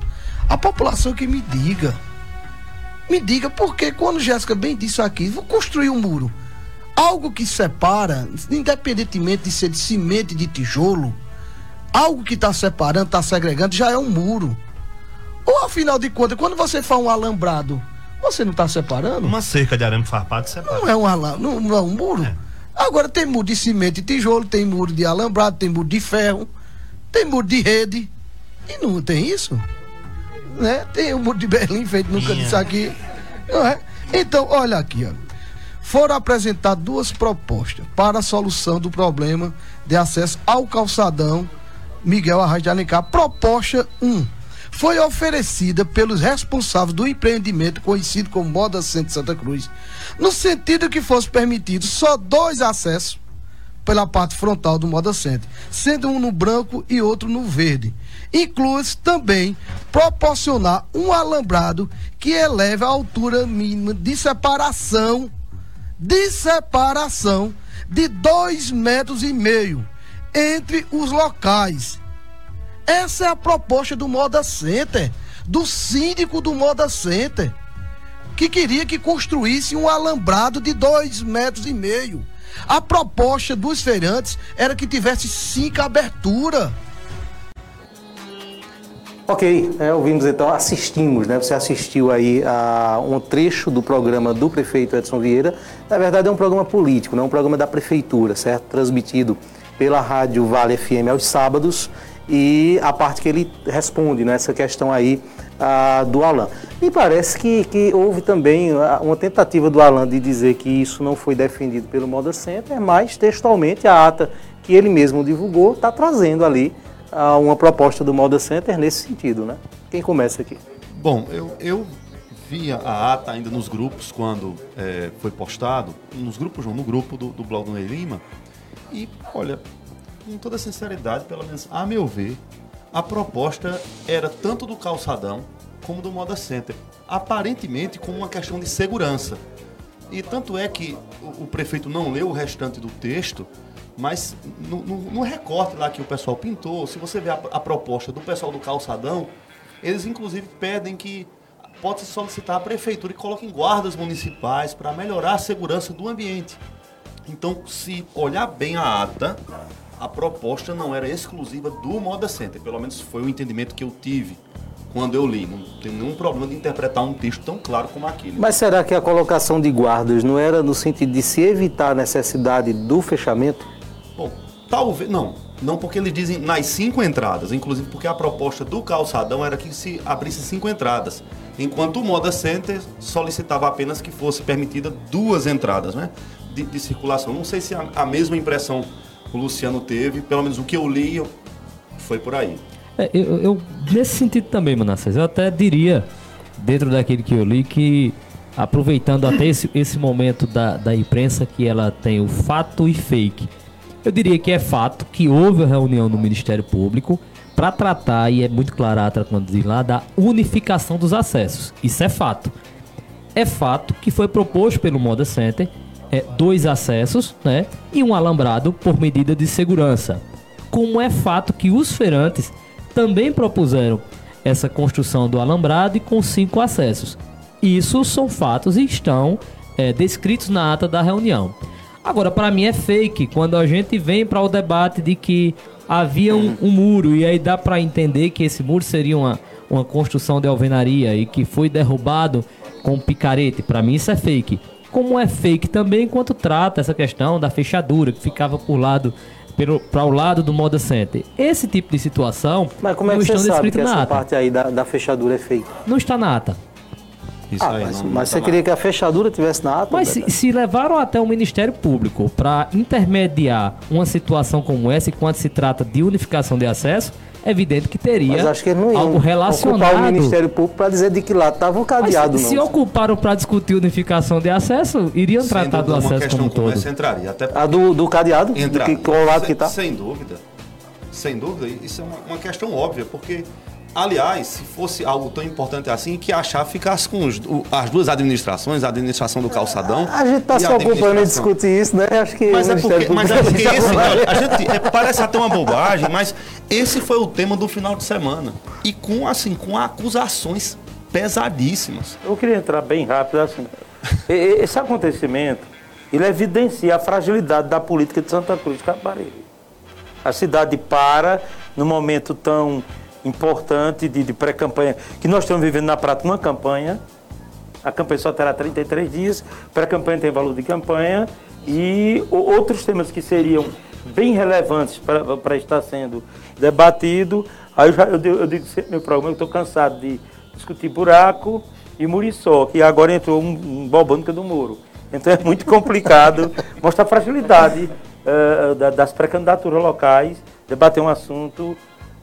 a população que me diga. Me diga porque quando Jéssica bem disse aqui, vou construir um muro. Algo que separa, independentemente de ser de cimento e de tijolo, algo que está separando, está segregando, já é um muro. Ou afinal de contas, quando você faz um alambrado, você não está separando? Uma cerca de arame farpado separa. Não é um alambrado, não, não, é um muro. É. Agora tem muro de cimento e tijolo, tem muro de alambrado, tem muro de ferro, tem muro de rede. E não tem isso? Né? Tem o muro de Berlim feito nunca Minha. disso aqui. É? Então, olha aqui, ó. Foram apresentadas duas propostas para a solução do problema de acesso ao calçadão Miguel Arraes de Alencar. Proposta 1 foi oferecida pelos responsáveis do empreendimento conhecido como Moda Centro Santa Cruz, no sentido que fosse permitido só dois acessos pela parte frontal do Moda Center, sendo um no branco e outro no verde. Inclui-se também proporcionar um alambrado que eleve a altura mínima de separação de separação de dois metros e meio entre os locais. Essa é a proposta do Moda Center, do síndico do Moda Center, que queria que construísse um alambrado de dois metros e meio. A proposta dos feirantes era que tivesse cinco aberturas. Ok, é, ouvimos então, assistimos, né? Você assistiu aí a um trecho do programa do prefeito Edson Vieira. Na verdade é um programa político, não é um programa da prefeitura, certo? Transmitido pela Rádio Vale FM aos sábados e a parte que ele responde nessa né, questão aí ah, do Alan. Me parece que, que houve também ah, uma tentativa do Alan de dizer que isso não foi defendido pelo Moda Center, mas textualmente a ata que ele mesmo divulgou está trazendo ali ah, uma proposta do Moda Center nesse sentido, né? Quem começa aqui? Bom, eu, eu via a ata ainda nos grupos quando é, foi postado, nos grupos, no grupo do, do blog do Ney Lima, e, olha, com toda sinceridade, pelo menos a meu ver, a proposta era tanto do calçadão como do Moda Center. Aparentemente como uma questão de segurança. E tanto é que o, prefeito não leu o restante do texto, mas no, no, no, recorte lá que o pessoal pintou, se você ver a, a proposta do pessoal do calçadão, eles inclusive pedem que pode-se solicitar a prefeitura e coloquem guardas municipais para melhorar a segurança do ambiente. Então, se olhar bem a ata, a proposta não era exclusiva do Moda Center. Pelo menos foi o entendimento que eu tive quando eu li. Não tem nenhum problema de interpretar um texto tão claro como aquele. Mas será que a colocação de guardas não era no sentido de se evitar a necessidade do fechamento? Bom, talvez. Não. Não porque eles dizem nas cinco entradas, inclusive porque a proposta do calçadão era que se abrisse cinco entradas, enquanto o Moda Center solicitava apenas que fosse permitida duas entradas, né? De, de circulação. Não sei se a, a, mesma impressão o Luciano teve, pelo menos o que eu li foi por aí. É, eu, eu, nesse sentido também, Manassés, eu até diria, dentro daquele que eu li, que aproveitando até esse, esse momento da, da imprensa que ela tem o fato e fake, eu diria que é fato que houve a reunião no Ministério Público para tratar, e é muito claro a quando diz lá, da unificação dos acessos. Isso é fato. É fato que foi proposto pelo Moda Center é, dois acessos né, e um alambrado por medida de segurança. Como é fato que os feirantes também propuseram essa construção do alambrado e com cinco acessos. Isso são fatos e estão é, descritos na ata da reunião. Agora, para mim é fake quando a gente vem para o debate de que havia um, um muro e aí dá para entender que esse muro seria uma, uma construção de alvenaria e que foi derrubado com picarete. Para mim isso é fake. Como é fake também enquanto trata essa questão da fechadura que ficava por lado para o lado do Moda Center. Esse tipo de situação Mas como é não que você sabe que essa ata. parte aí da, da fechadura é fake? Não está na ata. Isso Ah, aí mas, não- mas não você tá queria que a fechadura tivesse na ata? Mas se, se levaram até o Ministério Público para intermediar uma situação como essa, e quando se trata de unificação de acesso, evidente que teria Mas acho que não algo relacionado. ocupar o Ministério Público para dizer de que lado estava o Mas cadeado, se, não. se ocuparam para discutir unificação de acesso, iriam Sem tratar do dúvida, uma acesso como um todo. entraria. Até A do, do cadeado? Entrar. Do que, qual lado sem, que tá? Sem dúvida. Sem dúvida. Isso é uma, uma questão óbvia, porque, aliás, se fosse algo tão importante assim, que a chave ficasse com os- o- as duas administrações, a administração do calçadão. A gente está e se a ocupando em administração- discutir isso, né? Acho que Mas é porque, mas é porque esse, olha, a gente, é, parece até uma bobagem, mas esse foi o tema do final de semana. E com, assim, com acusações pesadíssimas. Eu queria entrar bem rápido assim. E- e- Esse acontecimento, ele evidencia a fragilidade da política de Santa Cruz de. A cidade para num momento tão importante de, de pré-campanha, que nós estamos vivendo na prática uma campanha. A campanha só terá 33 dias, pré-campanha tem valor de campanha e outros temas que seriam bem relevantes para estar sendo debatido. Aí eu, já, eu, eu digo sempre meu programa, eu estou cansado de discutir buraco e muriçoca, e agora entrou um, um bobânica do muro. Então é muito complicado mostrar a fragilidade da- das pré-candidaturas locais, debater um assunto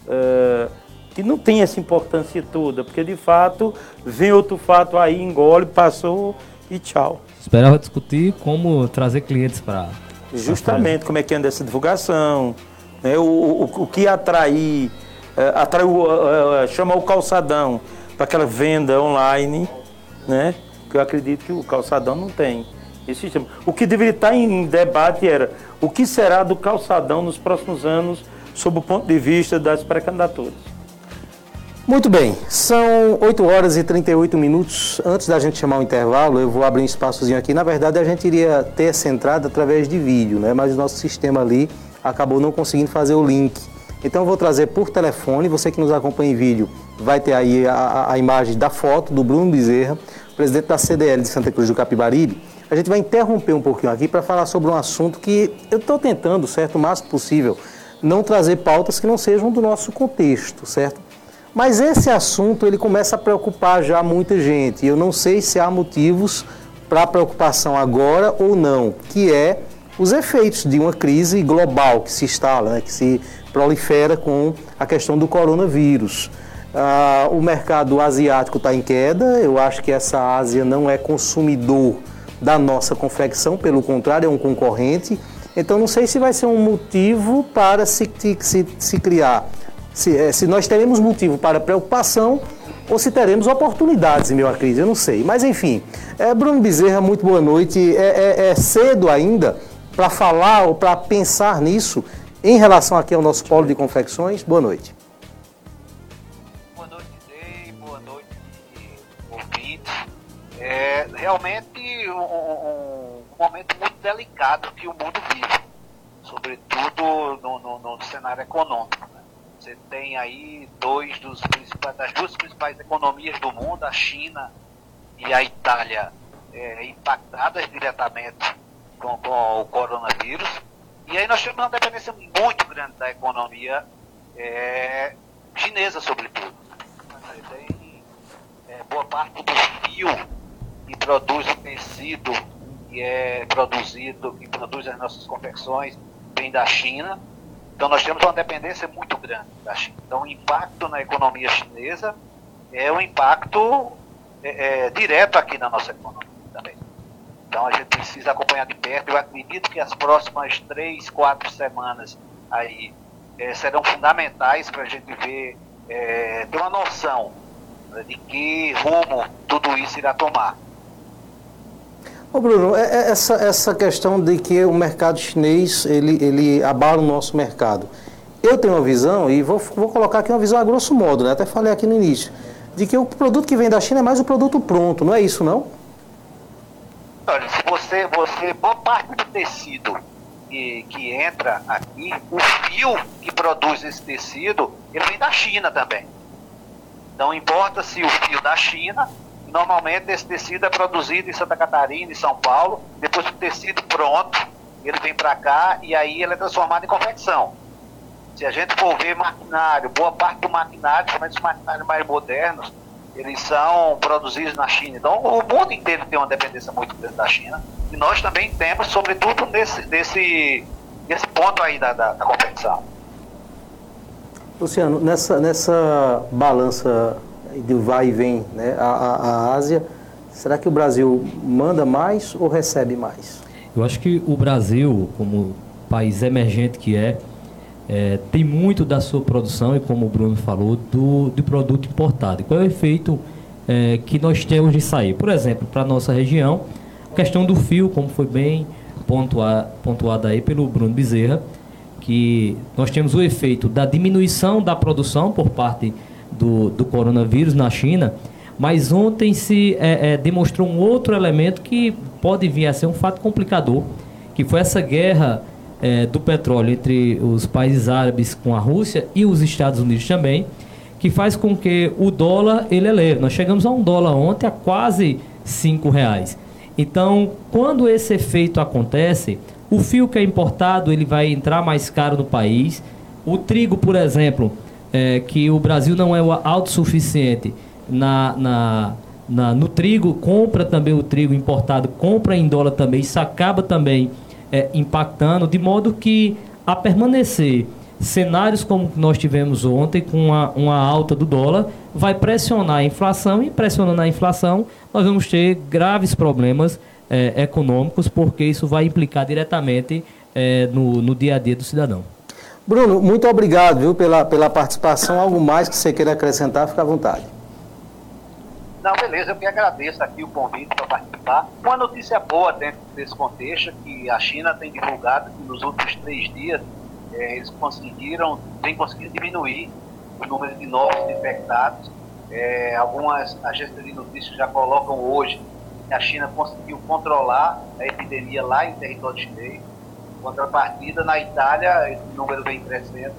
eh, que não tem essa importância toda, porque de fato vem outro fato aí, engole, passou e tchau. Esperava discutir como trazer clientes para. Justamente como é que anda essa divulgação, né? o, o, o que atrair, eh, atrair o, eh, eh, chamar o calçadão para aquela venda online, né? que eu acredito que o calçadão não tem esse sistema. O que deveria estar em debate era o que será do calçadão nos próximos anos, sob o ponto de vista das pré-candidaturas. Muito bem, são 8 horas e 38 minutos. Antes da gente chamar o intervalo, eu vou abrir um espaçozinho aqui. Na verdade, a gente iria ter essa entrada através de vídeo, né? mas o nosso sistema ali acabou não conseguindo fazer o link. Então, eu vou trazer por telefone. Você que nos acompanha em vídeo vai ter aí a, a- a imagem da foto do Bruno Bezerra, presidente da CDL de Santa Cruz do Capibaribe. A gente vai interromper um pouquinho aqui para falar sobre um assunto que eu estou tentando, certo, o máximo possível, não trazer pautas que não sejam do nosso contexto, certo? Mas esse assunto ele começa a preocupar já muita gente. Eu não sei se há motivos para preocupação agora ou não, que é os efeitos de uma crise global que se instala, né, que se prolifera com a questão do coronavírus. Ah, o mercado asiático está em queda. Eu acho que essa Ásia não é consumidor da nossa confecção, pelo contrário, é um concorrente. Então, não sei se vai ser um motivo para se, se, se criar se, eh, se nós teremos motivo para preocupação ou se teremos oportunidades em meio à crise, eu não sei. Mas enfim, eh, Bruno Bezerra, muito boa noite. É, é- é cedo ainda para falar ou para pensar nisso em relação aqui ao nosso polo de confecções? Boa noite. É realmente um, um- um momento muito delicado que o mundo vive, sobretudo no, no- no cenário econômico. Você tem aí dois dos das duas principais economias do mundo, a China e a Itália, é, impactadas diretamente com, com o coronavírus. E aí nós temos uma dependência muito grande da economia é, chinesa, sobretudo. Você tem é, boa parte do fio que produz o tecido que é produzido, que produz as nossas confecções, vem da China. Então nós temos uma dependência muito grande da China. Então o impacto na economia chinesa é um impacto é, é, direto aqui na nossa economia também. Então a gente precisa acompanhar de perto. Eu acredito que as próximas três, quatro semanas aí eh, serão fundamentais para a gente ver, eh, ter uma noção né, de que rumo tudo isso irá tomar. Ô Bruno, é- é essa, essa questão de que o mercado chinês ele, ele abala o nosso mercado. Eu tenho uma visão, e vou, vou colocar aqui uma visão a grosso modo, né? até falei aqui no início, de que o produto que vem da China é mais o produto pronto, não é isso não? Olha, se você, você, boa parte do tecido que, que entra aqui, o fio que produz esse tecido, ele vem da China também. Então importa-se o fio da China, normalmente esse tecido é produzido em Santa Catarina, em São Paulo, depois o tecido pronto, ele vem para cá e aí ele é transformado em confecção. Se a gente for ver maquinário, boa parte do maquinário, principalmente os maquinários mais modernos, eles são produzidos na China. Então, o mundo inteiro tem uma dependência muito grande da China. E nós também temos, sobretudo, nesse, nesse, nesse ponto aí da, da, da competição. Luciano, nessa, nessa balança de vai e vem, né, a, a, Ásia, será que o Brasil manda mais ou recebe mais? Eu acho que o Brasil, como país emergente que é, é, tem muito da sua produção, e como o Bruno falou, do, produto importado. Qual é o efeito é, que nós temos de sair? Por exemplo, para a nossa região, a questão do fio, como foi bem pontuado aí pelo Bruno Bezerra, que nós temos o efeito da diminuição da produção por parte do, do coronavírus na China, mas ontem se é, é, demonstrou um outro elemento que pode vir a ser um fato complicador, que foi essa guerra é, do petróleo entre os países árabes com a Rússia e os Estados Unidos também, que faz com que o dólar ele eleve. Nós chegamos a um dólar ontem a quase cinco reais. Então, quando esse efeito acontece, o fio que é importado ele vai entrar mais caro no país. O trigo, por exemplo, é, que o Brasil não é autossuficiente na, na, na, no trigo, compra também o trigo importado, compra em dólar também, isso acaba também é, impactando, de modo que a permanecer cenários como nós tivemos ontem, com uma, uma alta do dólar, vai pressionar a inflação e pressionando a inflação, nós vamos ter graves problemas é, econômicos, porque isso vai implicar diretamente é, no, no dia a dia do cidadão. Bruno, muito obrigado viu, pela, pela participação. Algo mais que você queira acrescentar, fica à vontade. Não, beleza, eu que agradeço aqui o convite para participar. Uma notícia boa dentro desse contexto, que a China tem divulgado que nos últimos três dias eh, eles conseguiram, vem conseguindo diminuir o número de novos infectados. Eh, algumas agências de notícias já colocam hoje que a China conseguiu controlar a epidemia lá em território chinês. Contrapartida, na Itália, esse número vem crescendo.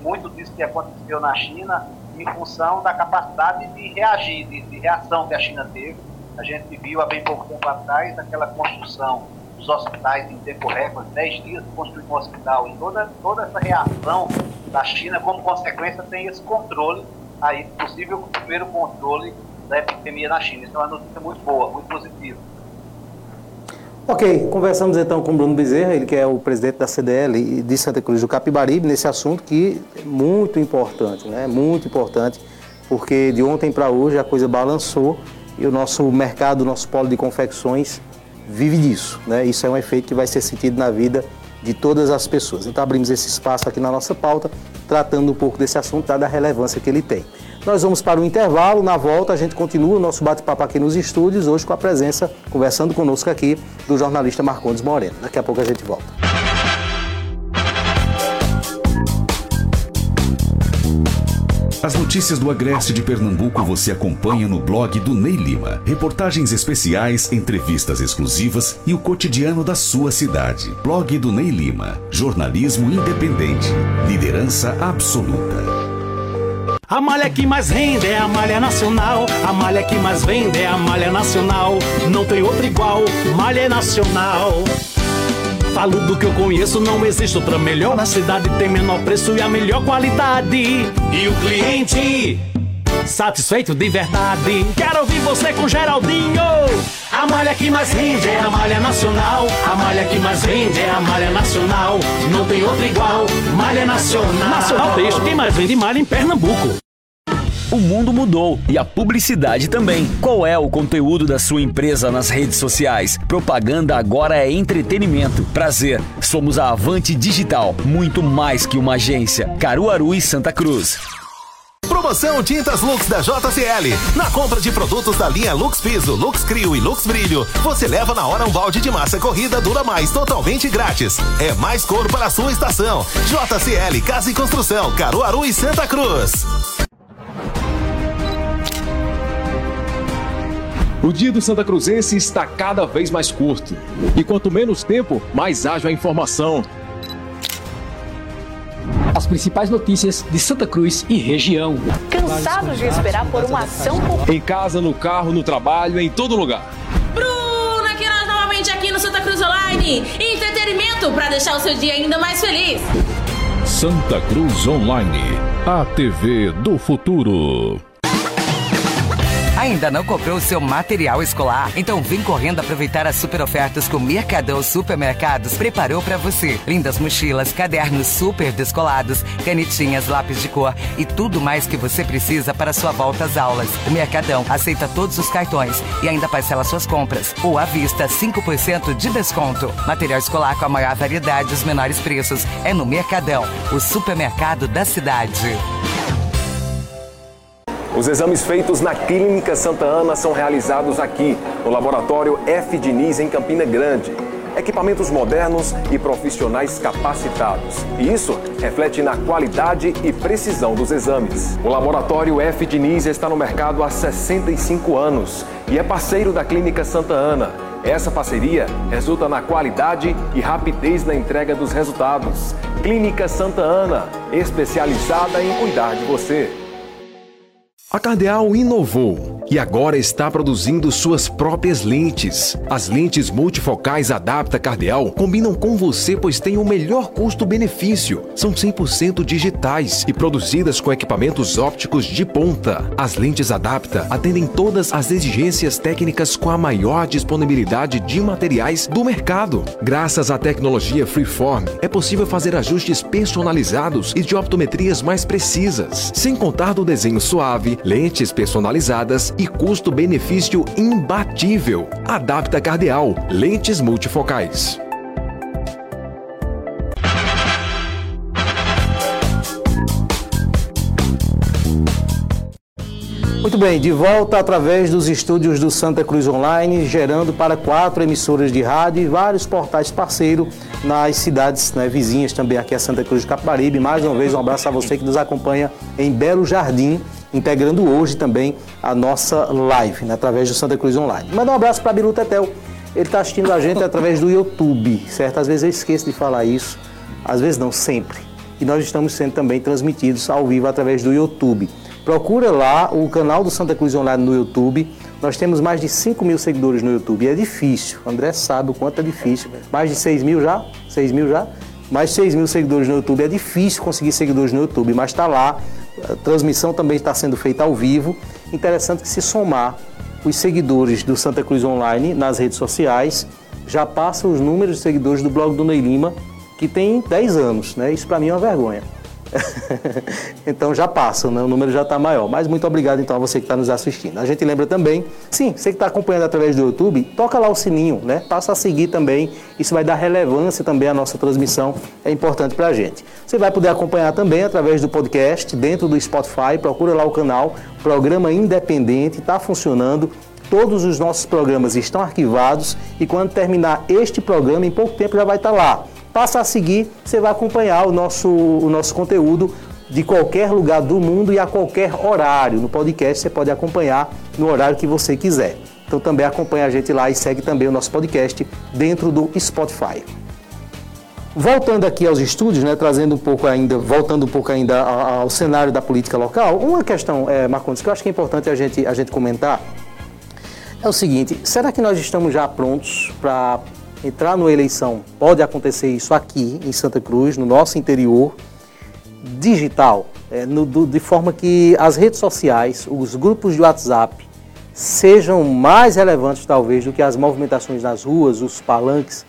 Muito disso que aconteceu na China em função da capacidade de reagir, de, de, reação que a China teve. A gente viu há bem pouco tempo atrás aquela construção dos hospitais em tempo recorde, 10 dias construir um hospital. E toda, toda essa reação da China, como consequência, tem esse controle, aí possível primeiro controle da epidemia na China. Isso é uma notícia muito boa, muito positiva. Ok, conversamos então com Bruno Bezerra, ele que é o presidente da CDL de Santa Cruz do Capibaribe, nesse assunto que é muito importante, né? Muito importante, porque de ontem para hoje a coisa balançou e o nosso mercado, o nosso polo de confecções vive disso, né? Isso é um efeito que vai ser sentido na vida de todas as pessoas. Então abrimos esse espaço aqui na nossa pauta, tratando um pouco desse assunto, dada a relevância que ele tem. Nós vamos para o intervalo, na volta a gente continua o nosso bate-papo aqui nos estúdios, hoje com a presença, conversando conosco aqui, do jornalista Marcondes Moreno. Daqui a pouco a gente volta. As notícias do Agreste de Pernambuco você acompanha no blog do Ney Lima. Reportagens especiais, entrevistas exclusivas e o cotidiano da sua cidade. Blog do Ney Lima. Jornalismo independente. Liderança absoluta. A malha que mais rende é a malha nacional. A malha que mais vende é a malha nacional. Não tem outra igual, malha nacional. Falo do que eu conheço, não existe outra melhor. Na cidade tem menor preço e a melhor qualidade. E o cliente satisfeito de verdade. Quero ouvir você com Geraldinho. A malha que mais rende é a malha nacional. A malha que mais vende é a malha nacional. Não tem outra igual, malha nacional. Nacional Texto, quem mais vende malha em Pernambuco. O mundo mudou e a publicidade também. Qual é o conteúdo da sua empresa nas redes sociais? Propaganda agora é entretenimento. Prazer, somos a Avante Digital, muito mais que uma agência. Caruaru e Santa Cruz. Promoção Tintas Lux da JCL. Na compra de produtos da linha Lux Piso, Lux Crio e Lux Brilho, você leva na hora um balde de massa corrida Dura Mais totalmente grátis. É mais cor para a sua estação. JCL Casa e Construção, Caruaru e Santa Cruz. O dia do Santa Cruzense está cada vez mais curto. E quanto menos tempo, mais ágil a informação. As principais notícias de Santa Cruz e região. Cansados de esperar por uma ação Em casa, no carro, no trabalho, em todo lugar. Bruna Queiroz novamente aqui no Santa Cruz Online. Entretenimento para deixar o seu dia ainda mais feliz. Santa Cruz Online, a TV do futuro. Ainda não comprou o seu material escolar? Então vem correndo aproveitar as super ofertas que o Mercadão Supermercados preparou para você. Lindas mochilas, cadernos super descolados, canetinhas, lápis de cor e tudo mais que você precisa para sua volta às aulas. O Mercadão aceita todos os cartões e ainda parcela suas compras. Ou à vista, 5% de desconto. Material escolar com a maior variedade e os menores preços é no Mercadão, o supermercado da cidade. Os exames feitos na Clínica Santa Ana são realizados aqui, no Laboratório F. Diniz, em Campina Grande. Equipamentos modernos e profissionais capacitados. E isso reflete na qualidade e precisão dos exames. O Laboratório F. Diniz está no mercado há 65 anos e é parceiro da Clínica Santa Ana. Essa parceria resulta na qualidade e rapidez na entrega dos resultados. Clínica Santa Ana, especializada em cuidar de você. A Cardeal inovou e agora está produzindo suas próprias lentes. As lentes multifocais Adapta Cardeal combinam com você pois têm o melhor custo-benefício. São 100% digitais e produzidas com equipamentos ópticos de ponta. As lentes Adapta atendem todas as exigências técnicas com a maior disponibilidade de materiais do mercado. Graças à tecnologia Freeform, é possível fazer ajustes personalizados e de optometrias mais precisas, sem contar do desenho suave, lentes personalizadas e custo-benefício imbatível. Adapta Cardeal, lentes multifocais. Muito bem, de volta através dos estúdios do Santa Cruz Online, gerando para quatro emissoras de rádio e vários portais parceiros nas cidades né, vizinhas também aqui a Santa Cruz de Capibaribe. Mais uma vez, um abraço a você que nos acompanha em Belo Jardim, integrando hoje também a nossa live, né, através do Santa Cruz Online. Manda um abraço para Bilu Tetel, ele está assistindo a gente através do YouTube, certo? Às vezes eu esqueço de falar isso, às vezes não, sempre. E nós estamos sendo também transmitidos ao vivo através do YouTube. Procura lá o canal do Santa Cruz Online no YouTube. Nós temos mais de 5 mil seguidores no YouTube. É difícil. O André sabe o quanto é difícil. Mais de 6 mil já? 6 mil já? Mais de 6 mil seguidores no YouTube. É difícil conseguir seguidores no YouTube, mas está lá. A transmissão também está sendo feita ao vivo. Interessante que se somar os seguidores do Santa Cruz Online nas redes sociais, já passa os números de seguidores do blog do Ney Lima, que tem 10 anos. Né? Isso para mim é uma vergonha. então já passa, né? o número já está maior. Mas muito obrigado então a você que está nos assistindo. A gente lembra também, sim, você que está acompanhando através do YouTube, toca lá o sininho, né? Passa a seguir também. Isso vai dar relevância também à nossa transmissão, é importante para a gente. Você vai poder acompanhar também através do podcast, dentro do Spotify, procura lá o canal, programa independente, está funcionando. Todos os nossos programas estão arquivados e quando terminar este programa, em pouco tempo já vai estar lá passa a seguir, você vai acompanhar o nosso, o nosso conteúdo de qualquer lugar do mundo e a qualquer horário. No podcast você pode acompanhar no horário que você quiser. Então também acompanha a gente lá e segue também o nosso podcast dentro do Spotify. Voltando aqui aos estúdios, né, trazendo um pouco ainda, voltando um pouco ainda ao, cenário da política local, uma questão, é, Marcondes, que eu acho que é importante a gente, a gente comentar é o seguinte: será que nós estamos já prontos para entrar numa eleição, pode acontecer isso aqui em Santa Cruz, no nosso interior, digital, é, no, do, de forma que as redes sociais, os grupos de WhatsApp, sejam mais relevantes talvez do que as movimentações nas ruas, os palanques,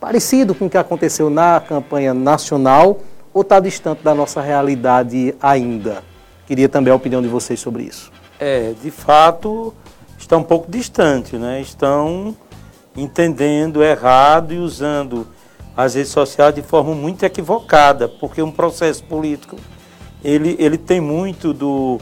parecido com o que aconteceu na campanha nacional ou está distante da nossa realidade ainda? Queria também a opinião de vocês sobre isso. É, de fato, está um pouco distante, né? Estão entendendo errado e usando as redes sociais de forma muito equivocada, porque um processo político ele, ele tem muito do,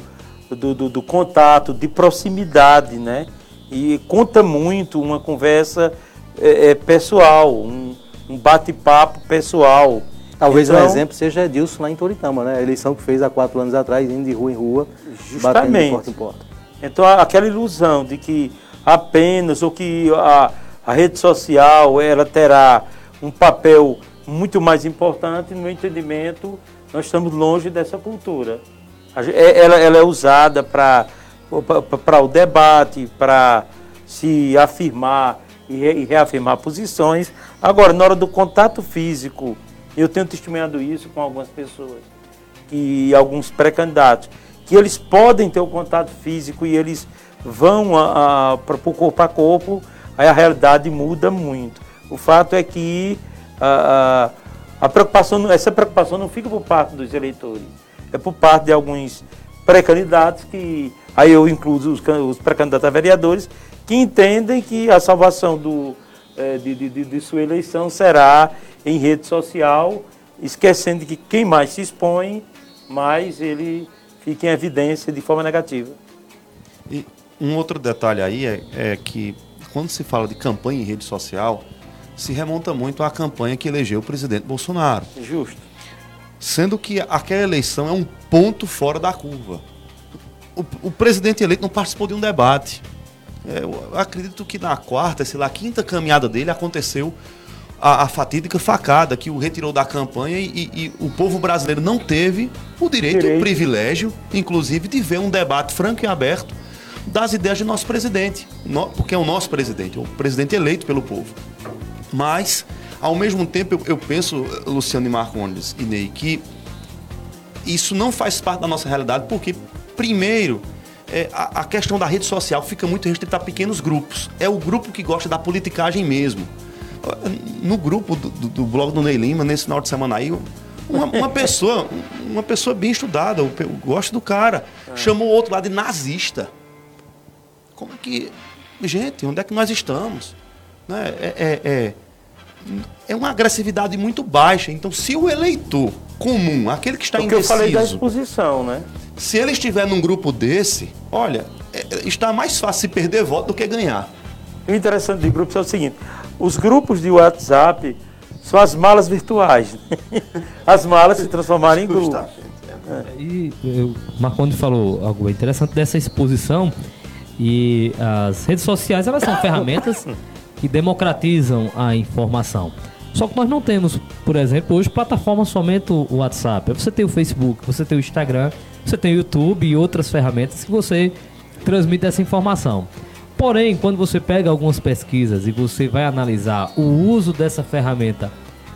do, do, do contato, de proximidade, né? E conta muito uma conversa é, é, pessoal, um, um bate-papo pessoal. Talvez Então, um exemplo seja Edilson lá em Toritama, né? A eleição que fez há quatro anos atrás, indo de rua em rua, batendo de Justamente. porta em porta. Então, aquela ilusão de que apenas ou que a, a rede social ela terá um papel muito mais importante, no entendimento, nós estamos longe dessa cultura. É- Ela, ela é usada para o debate, para se afirmar e, re- e reafirmar posições. Agora, na hora do contato físico, eu tenho testemunhado isso com algumas pessoas que alguns pré-candidatos, que eles podem ter o contato físico e eles vão para o corpo a corpo, aí a realidade muda muito. O fato é que a, a, a preocupação, essa preocupação não fica por parte dos eleitores, é por parte de alguns pré-candidatos que, aí eu incluo os, os pré-candidatos a vereadores, que entendem que a salvação do, eh, de, de- de- de sua eleição será em rede social, esquecendo que quem mais se expõe, mais ele fica em evidência de forma negativa. E um outro detalhe aí é, é que quando se fala de campanha em rede social, se remonta muito à campanha que elegeu o presidente Bolsonaro. Justo. Sendo que aquela eleição é um ponto fora da curva. O, o presidente eleito não participou de um debate. É, eu acredito que na quarta, sei lá, quinta caminhada dele aconteceu a, a fatídica facada que o retirou da campanha e, e- e o povo brasileiro não teve o direito, e o privilégio, inclusive, de ver um debate franco e aberto das ideias de nosso presidente, porque é o nosso presidente, o presidente eleito pelo povo. Mas, ao mesmo tempo, eu, eu penso, Luciano e Marcondes e Ney, que isso não faz parte da nossa realidade, porque, primeiro, é, a, a questão da rede social fica muito restrita a pequenos grupos. É o grupo que gosta da politicagem mesmo. No grupo do, do, do blog do Ney Lima, nesse final de semana aí, uma, uma pessoa, uma pessoa bem estudada, eu, eu gosto do cara, chamou o outro lá de nazista. Como é que. Gente, onde é que nós estamos? Né? É, é, é, é uma agressividade muito baixa. Então, se o eleitor comum, aquele que está Porque eu indeciso, falei da exposição, né? se ele estiver num grupo desse, olha, é- é- está mais fácil se perder voto do que ganhar. O interessante de grupos é o seguinte: os grupos de WhatsApp são as malas virtuais. As malas se transformaram em grupos. E eu- o Marcondes falou algo interessante dessa exposição e as redes sociais elas são ferramentas que democratizam a informação. Só que nós não temos, por exemplo, hoje plataformas somente o WhatsApp. Você tem o Facebook, você tem o Instagram, você tem o YouTube e outras ferramentas que você transmite essa informação. Porém, quando você pega algumas pesquisas e você vai analisar o uso dessa ferramenta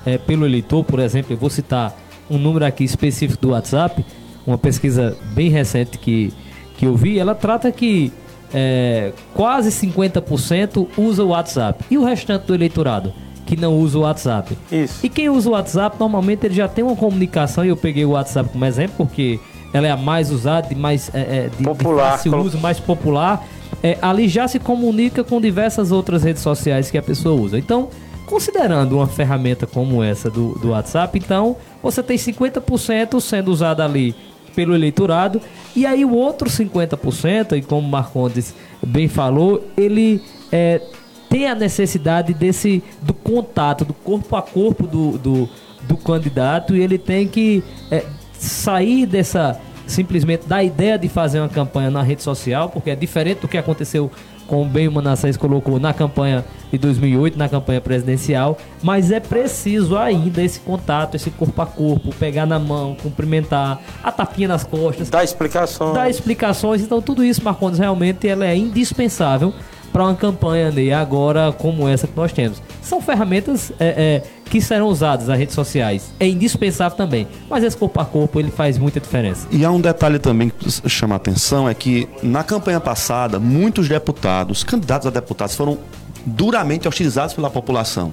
eh, pelo eleitor, por exemplo, eu vou citar um número aqui específico do WhatsApp, uma pesquisa bem recente que, que eu vi, ela trata que eh, quase 50% usa o WhatsApp. E o restante do eleitorado que não usa o WhatsApp? Isso. E quem usa o WhatsApp, normalmente ele já tem uma comunicação, e eu peguei o WhatsApp como exemplo, porque ela é a mais usada, de mais eh, eh, de, Popular, de fácil colo- uso, mais popular. É, ali já se comunica com diversas outras redes sociais que a pessoa usa. Então, considerando uma ferramenta como essa do, do WhatsApp, então você tem 50% sendo usada ali pelo eleitorado, e aí o outro 50%, e como Marcondes bem falou, ele é, tem a necessidade desse do contato, do corpo a corpo do, do, do candidato, e ele tem que é, sair dessa simplesmente da ideia de fazer uma campanha na rede social, porque é diferente do que aconteceu como bem o Manassés colocou na campanha de 2008, na campanha presidencial, mas é preciso ainda esse contato, esse corpo a corpo, pegar na mão, cumprimentar, a tapinha nas costas, Dar explicações. dar explicações. Então tudo isso, Marcondes, realmente ela é indispensável para uma campanha né, agora como essa que nós temos. São ferramentas é, é, que serão usadas nas redes sociais. É indispensável também. Mas esse corpo a corpo ele faz muita diferença. E há um detalhe também que chama a atenção, é que na campanha passada, muitos deputados, candidatos a deputados, foram duramente hostilizados pela população.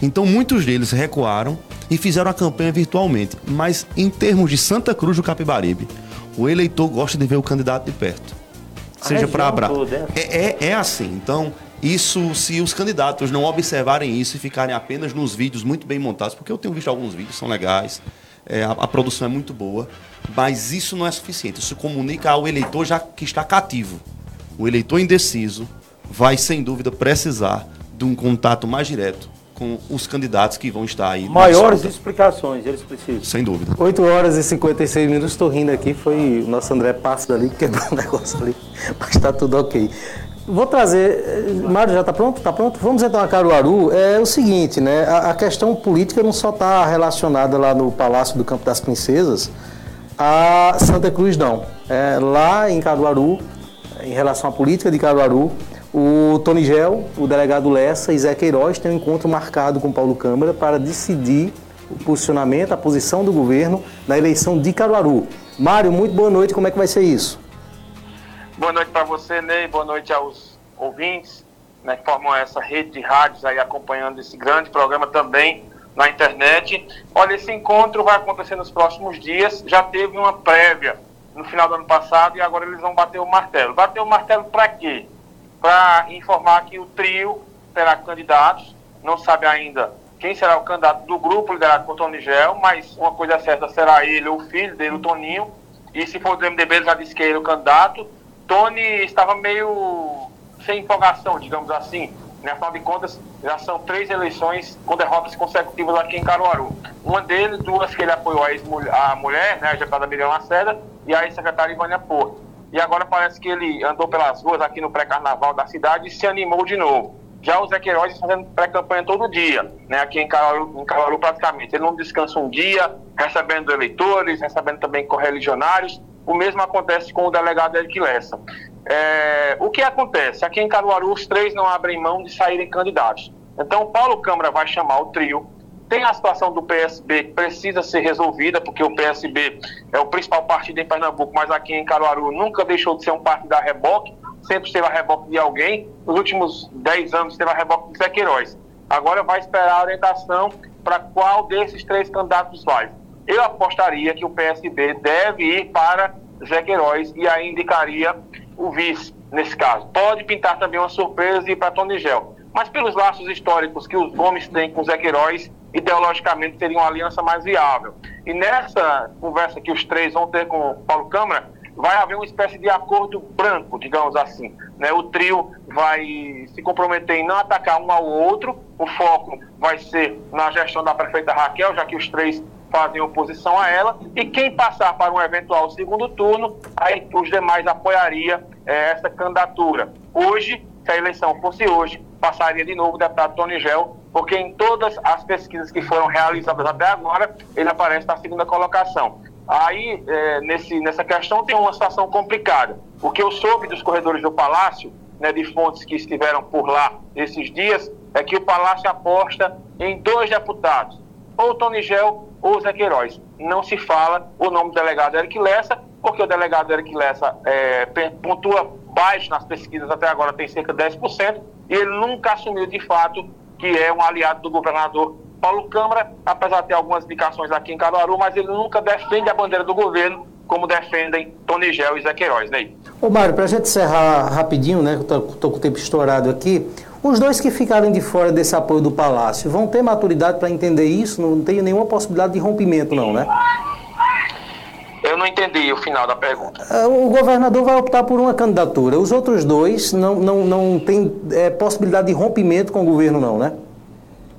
Então muitos deles recuaram e fizeram a campanha virtualmente. Mas em termos de Santa Cruz do Capibaribe, O eleitor gosta de ver o candidato de perto. Seja para abra. É, é, é assim. Então, isso, se os candidatos não observarem isso e ficarem apenas nos vídeos muito bem montados, porque eu tenho visto alguns vídeos, são legais, é, a, a, produção é muito boa, mas isso não é suficiente. Isso comunica ao eleitor já que está cativo. O eleitor indeciso vai, sem dúvida, precisar de um contato mais direto com os candidatos que vão estar aí. Maiores explicações, eles precisam. Sem dúvida. 8 horas e 56 minutos, estou rindo aqui, foi o nosso André Passo dali que quebrou um negócio ali, mas está tudo ok. Vou trazer. Mário, já está pronto? Está pronto? Vamos então a Caruaru. É o seguinte, né? A, a questão política não só está relacionada lá no Palácio do Campo das Princesas a Santa Cruz, não. É, lá em Caruaru, em relação à política de Caruaru, o Tony Gel, o delegado Lessa e Zé Queiroz têm um encontro marcado com Paulo Câmara para decidir o posicionamento, a posição do governo na eleição de Caruaru. Mário, muito boa noite. Como é que vai ser isso? Boa noite para você, Ney. Boa noite aos ouvintes né, que formam essa rede de rádios aí acompanhando esse grande programa também na internet. Olha, esse encontro vai acontecer nos próximos dias. Já teve uma prévia no final do ano passado e agora eles vão bater o martelo. Bater o martelo para quê? Para informar que o trio terá candidatos. Não sabe ainda quem será o candidato do grupo liderado por Tony Gel, mas uma coisa certa será ele ou o filho dele, o Toninho. E se for do MDB, ele já disse que ele é o candidato. Tony estava meio sem empolgação, digamos assim. Né? Afinal de contas, já são três eleições com derrotas consecutivas aqui em Caruaru. Uma deles, duas que ele apoiou a, a mulher, né, a deputada Miriam Lacerda, e a ex-secretária Ivânia Porto. E agora parece que ele andou pelas ruas aqui no pré-carnaval da cidade e se animou de novo. Já o Zé Queiroz fazendo pré-campanha todo dia, né, aqui em Caruaru, em Caruaru praticamente. Ele não descansa um dia, recebendo eleitores, recebendo também correligionários, o mesmo acontece com o delegado Eric Lessa. É, o que acontece? Aqui em Caruaru, os três não abrem mão de saírem candidatos. Então, Paulo Câmara vai chamar o trio. Tem a situação do PSB que precisa ser resolvida, porque o PSB é o principal partido em Pernambuco, mas aqui em Caruaru nunca deixou de ser um partido da reboque, sempre esteve a reboque de alguém. Nos últimos 10 anos esteve a reboque de Zé Queiroz. Agora vai esperar a orientação para qual desses três candidatos vai. Eu apostaria que o PSB deve ir para Zé Queiroz e aí indicaria o vice nesse caso. Pode pintar também uma surpresa e ir para Tony Gel. Mas pelos laços históricos que os Gomes têm com Zé Queiroz, ideologicamente seria uma aliança mais viável. E nessa conversa que os três vão ter com o Paulo Câmara, vai haver uma espécie de acordo branco, digamos assim. Né? O trio vai se comprometer em não atacar um ao outro, o foco vai ser na gestão da prefeita Raquel, já que os três fazem oposição a ela, e quem passar para um eventual segundo turno, aí os demais apoiaria é, essa candidatura. Hoje, se a eleição fosse hoje, passaria de novo o deputado Tony Gel, porque em todas as pesquisas que foram realizadas até agora, ele aparece na segunda colocação. Aí, é, nesse, nessa questão, tem uma situação complicada. O que eu soube dos corredores do Palácio, né, de fontes que estiveram por lá esses dias, é que o Palácio aposta em dois deputados, ou Tony Gel ou Zé Queiroz. Não se fala o nome do delegado Eric Lessa, porque o delegado Eric Lessa é, pontua baixo nas pesquisas até agora, tem cerca de 10%, e ele nunca assumiu de fato que é um aliado do governador Paulo Câmara, apesar de ter algumas indicações aqui em Caruaru, mas ele nunca defende a bandeira do governo como defendem Tony Gel e Zé Queiroz, né? Ô Mário, para a gente encerrar rapidinho, né, que eu estou com o tempo estourado aqui, os dois que ficarem de fora desse apoio do Palácio vão ter maturidade para entender isso? Não tem nenhuma possibilidade de rompimento, não, né? Eu não entendi o final da pergunta. É, o governador vai optar por uma candidatura. Os outros dois não, não, não têm é, possibilidade de rompimento com o governo, não, né?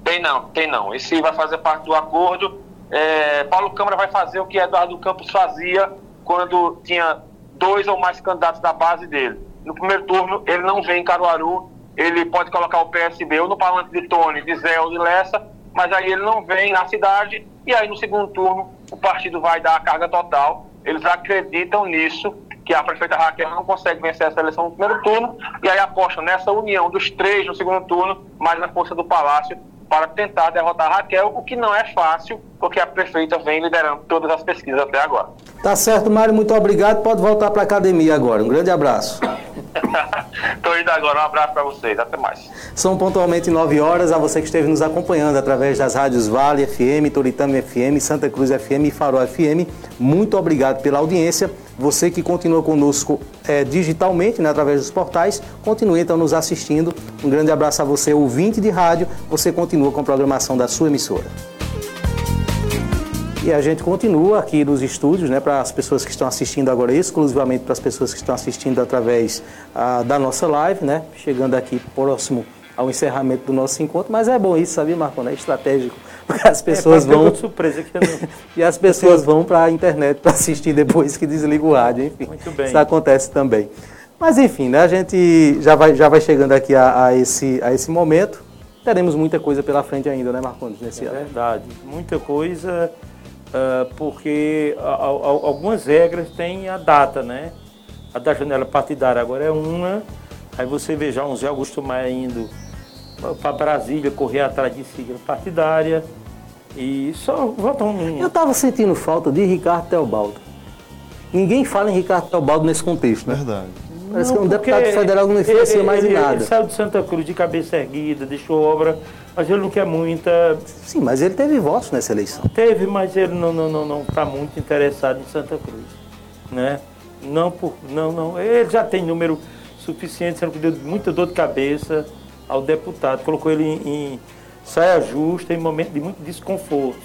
Tem não, tem não. Esse vai fazer parte do acordo. É, Paulo Câmara vai fazer o que Eduardo Campos fazia quando tinha dois ou mais candidatos da base dele. No primeiro turno, ele não vem em Caruaru ele pode colocar o PSB ou no palanque de Tony, de Zé ou de Lessa, mas aí ele não vem na cidade e aí no segundo turno o partido vai dar a carga total. Eles acreditam nisso, que a prefeita Raquel não consegue vencer essa eleição no primeiro turno e aí apostam nessa união dos três no segundo turno, mais na força do Palácio, para tentar derrotar Raquel, o que não é fácil, porque a prefeita vem liderando todas as pesquisas até agora. Tá certo, Mário, muito obrigado. Pode voltar para a academia agora. Um grande abraço. Tô indo agora. Um abraço para vocês. Até mais. São pontualmente 9 horas. A você que esteve nos acompanhando através das rádios Vale FM, Toritama FM, Santa Cruz FM e Farol FM. Muito obrigado pela audiência. Você que continua conosco é, digitalmente, né, através dos portais, continue então nos assistindo. Um grande abraço a você, ouvinte de rádio. Você continua com a programação da sua emissora. E a gente continua aqui nos estúdios, né, para as pessoas que estão assistindo agora, exclusivamente para as pessoas que estão assistindo através ah, da nossa live, né, chegando aqui próximo ao encerramento do nosso encontro. Mas é bom isso, sabia, Marconi? É estratégico, porque as pessoas é, vão. surpresa que eu não... e as pessoas vão para a internet para assistir depois que desliga o rádio, enfim. Muito bem. Isso acontece também. Mas enfim, né, a gente já vai, já vai chegando aqui a, a esse, a esse momento. Teremos muita coisa pela frente ainda, né, Marcondes, nesse É ano? verdade, muita coisa, ah, porque a- a- algumas regras têm a data, né? A da janela partidária agora é uma, aí você vê já um Zé Augusto Maia indo para Brasília correr atrás de sigla partidária e só votam um. Eu estava sentindo falta de Ricardo Teobaldo. Ninguém fala em Ricardo Teobaldo nesse contexto, né? Verdade. Parece que um porque deputado federal não influencia ele- mais em ele- nada. Ele saiu de Santa Cruz de cabeça erguida, deixou obra, mas ele não quer muita. Sim, mas ele teve votos nessa eleição. Teve, mas ele não não não não está muito interessado em Santa Cruz, né? Não por não não, ele já tem número suficiente, sendo que deu muita dor de cabeça ao deputado, colocou ele em, em saia justa em momento de muito desconforto.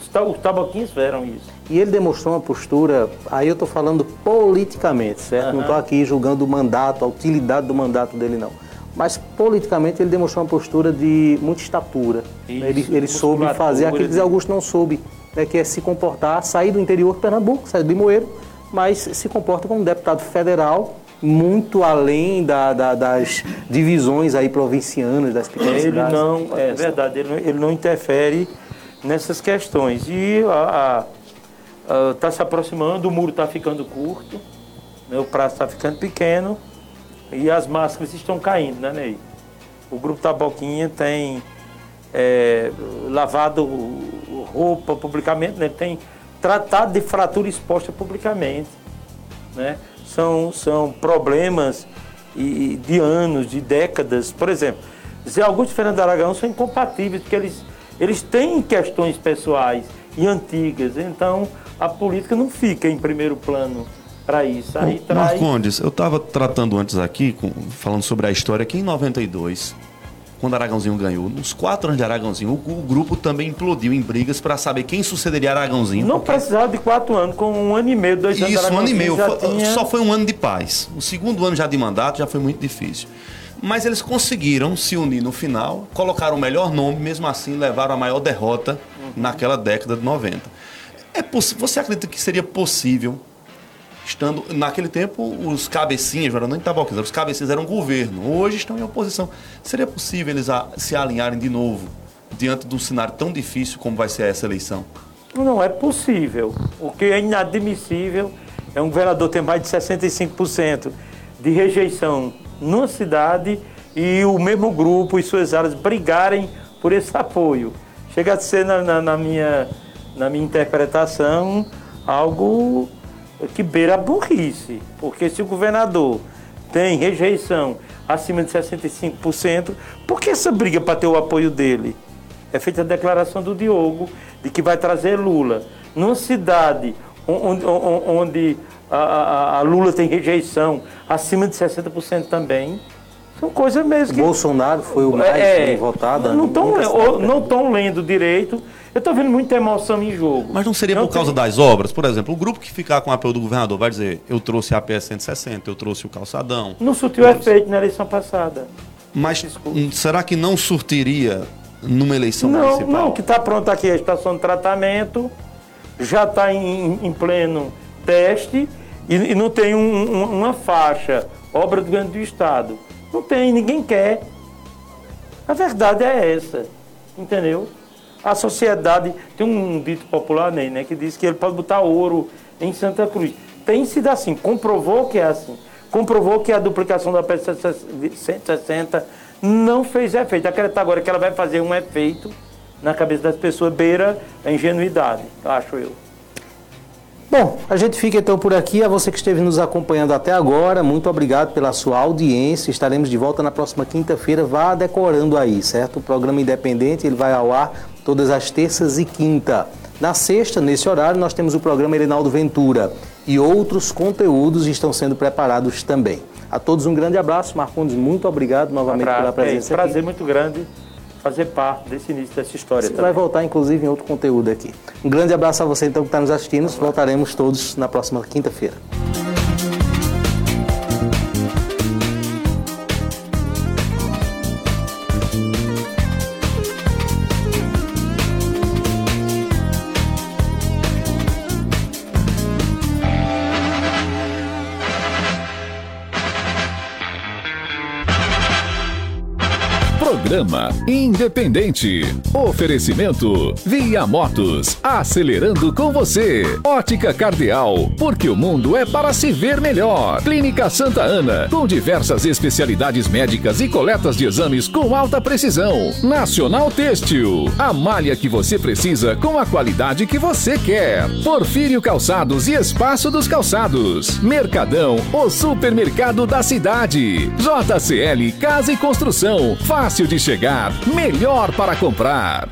Os ta- Os tabaquinhos viram isso. E ele demonstrou uma postura, aí eu estou falando politicamente, certo? Não estou aqui julgando o mandato, a utilidade do mandato dele, não. Mas politicamente ele demonstrou uma postura de muita estatura. Isso, ele ele soube fazer aquilo que de- Zé Augusto não soube, né, que é se comportar, sair do interior de Pernambuco, sair de Limoeiro, mas se comporta como um deputado federal, muito além da- da- das divisões aí provincianas, das pequenas Ele cidades. não, é verdade, ele não, ele não interfere nessas questões. E está se aproximando, o muro está ficando curto, né, o prazo está ficando pequeno e as máscaras estão caindo, né, Ney? O grupo Taboquinha tem é, lavado roupa publicamente, né, tem tratado de fratura exposta publicamente. Né? São, são problemas e, de anos, de décadas. Por exemplo, Zé Augusto e Fernando Aragão são incompatíveis, porque eles, eles têm questões pessoais e antigas. Então, a política não fica em primeiro plano para isso. Aí traz... Marcondes, eu estava tratando antes aqui, com- falando sobre a história, que em 92, quando Aragãozinho ganhou, nos quatro anos de Aragãozinho, o, o grupo também implodiu em brigas para saber quem sucederia Aragãozinho. Não precisava de quatro anos, com um ano e meio, dois anos. Isso, um ano e meio. Foi- tinha- Só foi um ano de paz. O segundo ano já de mandato já foi muito difícil. Mas eles conseguiram se unir no final, colocaram o melhor nome, mesmo assim levaram a maior derrota naquela década de 90. É poss- Você acredita que seria possível, estando. Naquele tempo, os cabecinhas, não nem taboquinhos, os cabecinhas eram governo. Hoje estão em oposição. Seria possível eles a- se alinharem de novo diante de um cenário tão difícil como vai ser essa eleição? Não é possível. O que é inadmissível é um governador ter mais de 65% de rejeição numa cidade e o mesmo grupo e suas áreas brigarem por esse apoio. Chega a ser, na, na- na minha, na minha interpretação, algo que beira a burrice. Porque se o governador tem rejeição acima de 65%, por que essa briga para ter o apoio dele? É feita a declaração do Diogo de que vai trazer Lula. Numa cidade onde, onde a, a- a Lula tem rejeição acima de 60% também, são coisas mesmo que. Bolsonaro foi o mais É, bem votado. Não estão lendo direito. Eu estou vendo muita emoção em jogo. Mas não seria por causa das obras? Por exemplo, o grupo que ficar com o apoio do governador vai dizer: eu trouxe a PS 160, eu trouxe o calçadão. Não surtiu efeito na eleição passada. Mas hum, será que não surtiria numa eleição Não, municipal? não, que está pronta aqui a estação de tratamento, já está em, em pleno teste e, e não tem um- um- uma faixa, obra do governo do Estado. Não tem, ninguém quer. A verdade é essa, entendeu? A sociedade, tem um dito popular, Ney, né, que diz que ele pode botar ouro em Santa Cruz. Tem sido assim, comprovou que é assim. Comprovou que a duplicação da PS 160 não fez efeito. Acreditar agora que ela vai fazer um efeito na cabeça das pessoas beira a ingenuidade, acho eu. Bom, a gente fica então por aqui. A você que esteve nos acompanhando até agora, muito obrigado pela sua audiência. Estaremos de volta na próxima quinta-feira. Vá decorando aí, certo? O programa independente ele vai ao ar todas as terças e quinta. Na sexta, nesse horário, nós temos o programa Erinaldo Ventura e outros conteúdos estão sendo preparados também. A todos um grande abraço. Marcondes, muito obrigado novamente pela é, presença. prazer aqui. muito grande fazer parte desse início dessa história Você também. vai voltar, inclusive, em outro conteúdo aqui. Um grande abraço a você, então, que está nos assistindo. Voltaremos todos na próxima quinta-feira. Programa Independente. Oferecimento Via Motos. Acelerando com você. Ótica Cardeal. Porque o mundo é para se ver melhor. Clínica Santa Ana. Com diversas especialidades médicas e coletas de exames com alta precisão. Nacional Têxtil. A malha que você precisa com a qualidade que você quer. Porfírio Calçados e Espaço dos Calçados. Mercadão, o supermercado da cidade. JCL Casa e Construção. Fácil de chegar, melhor para comprar.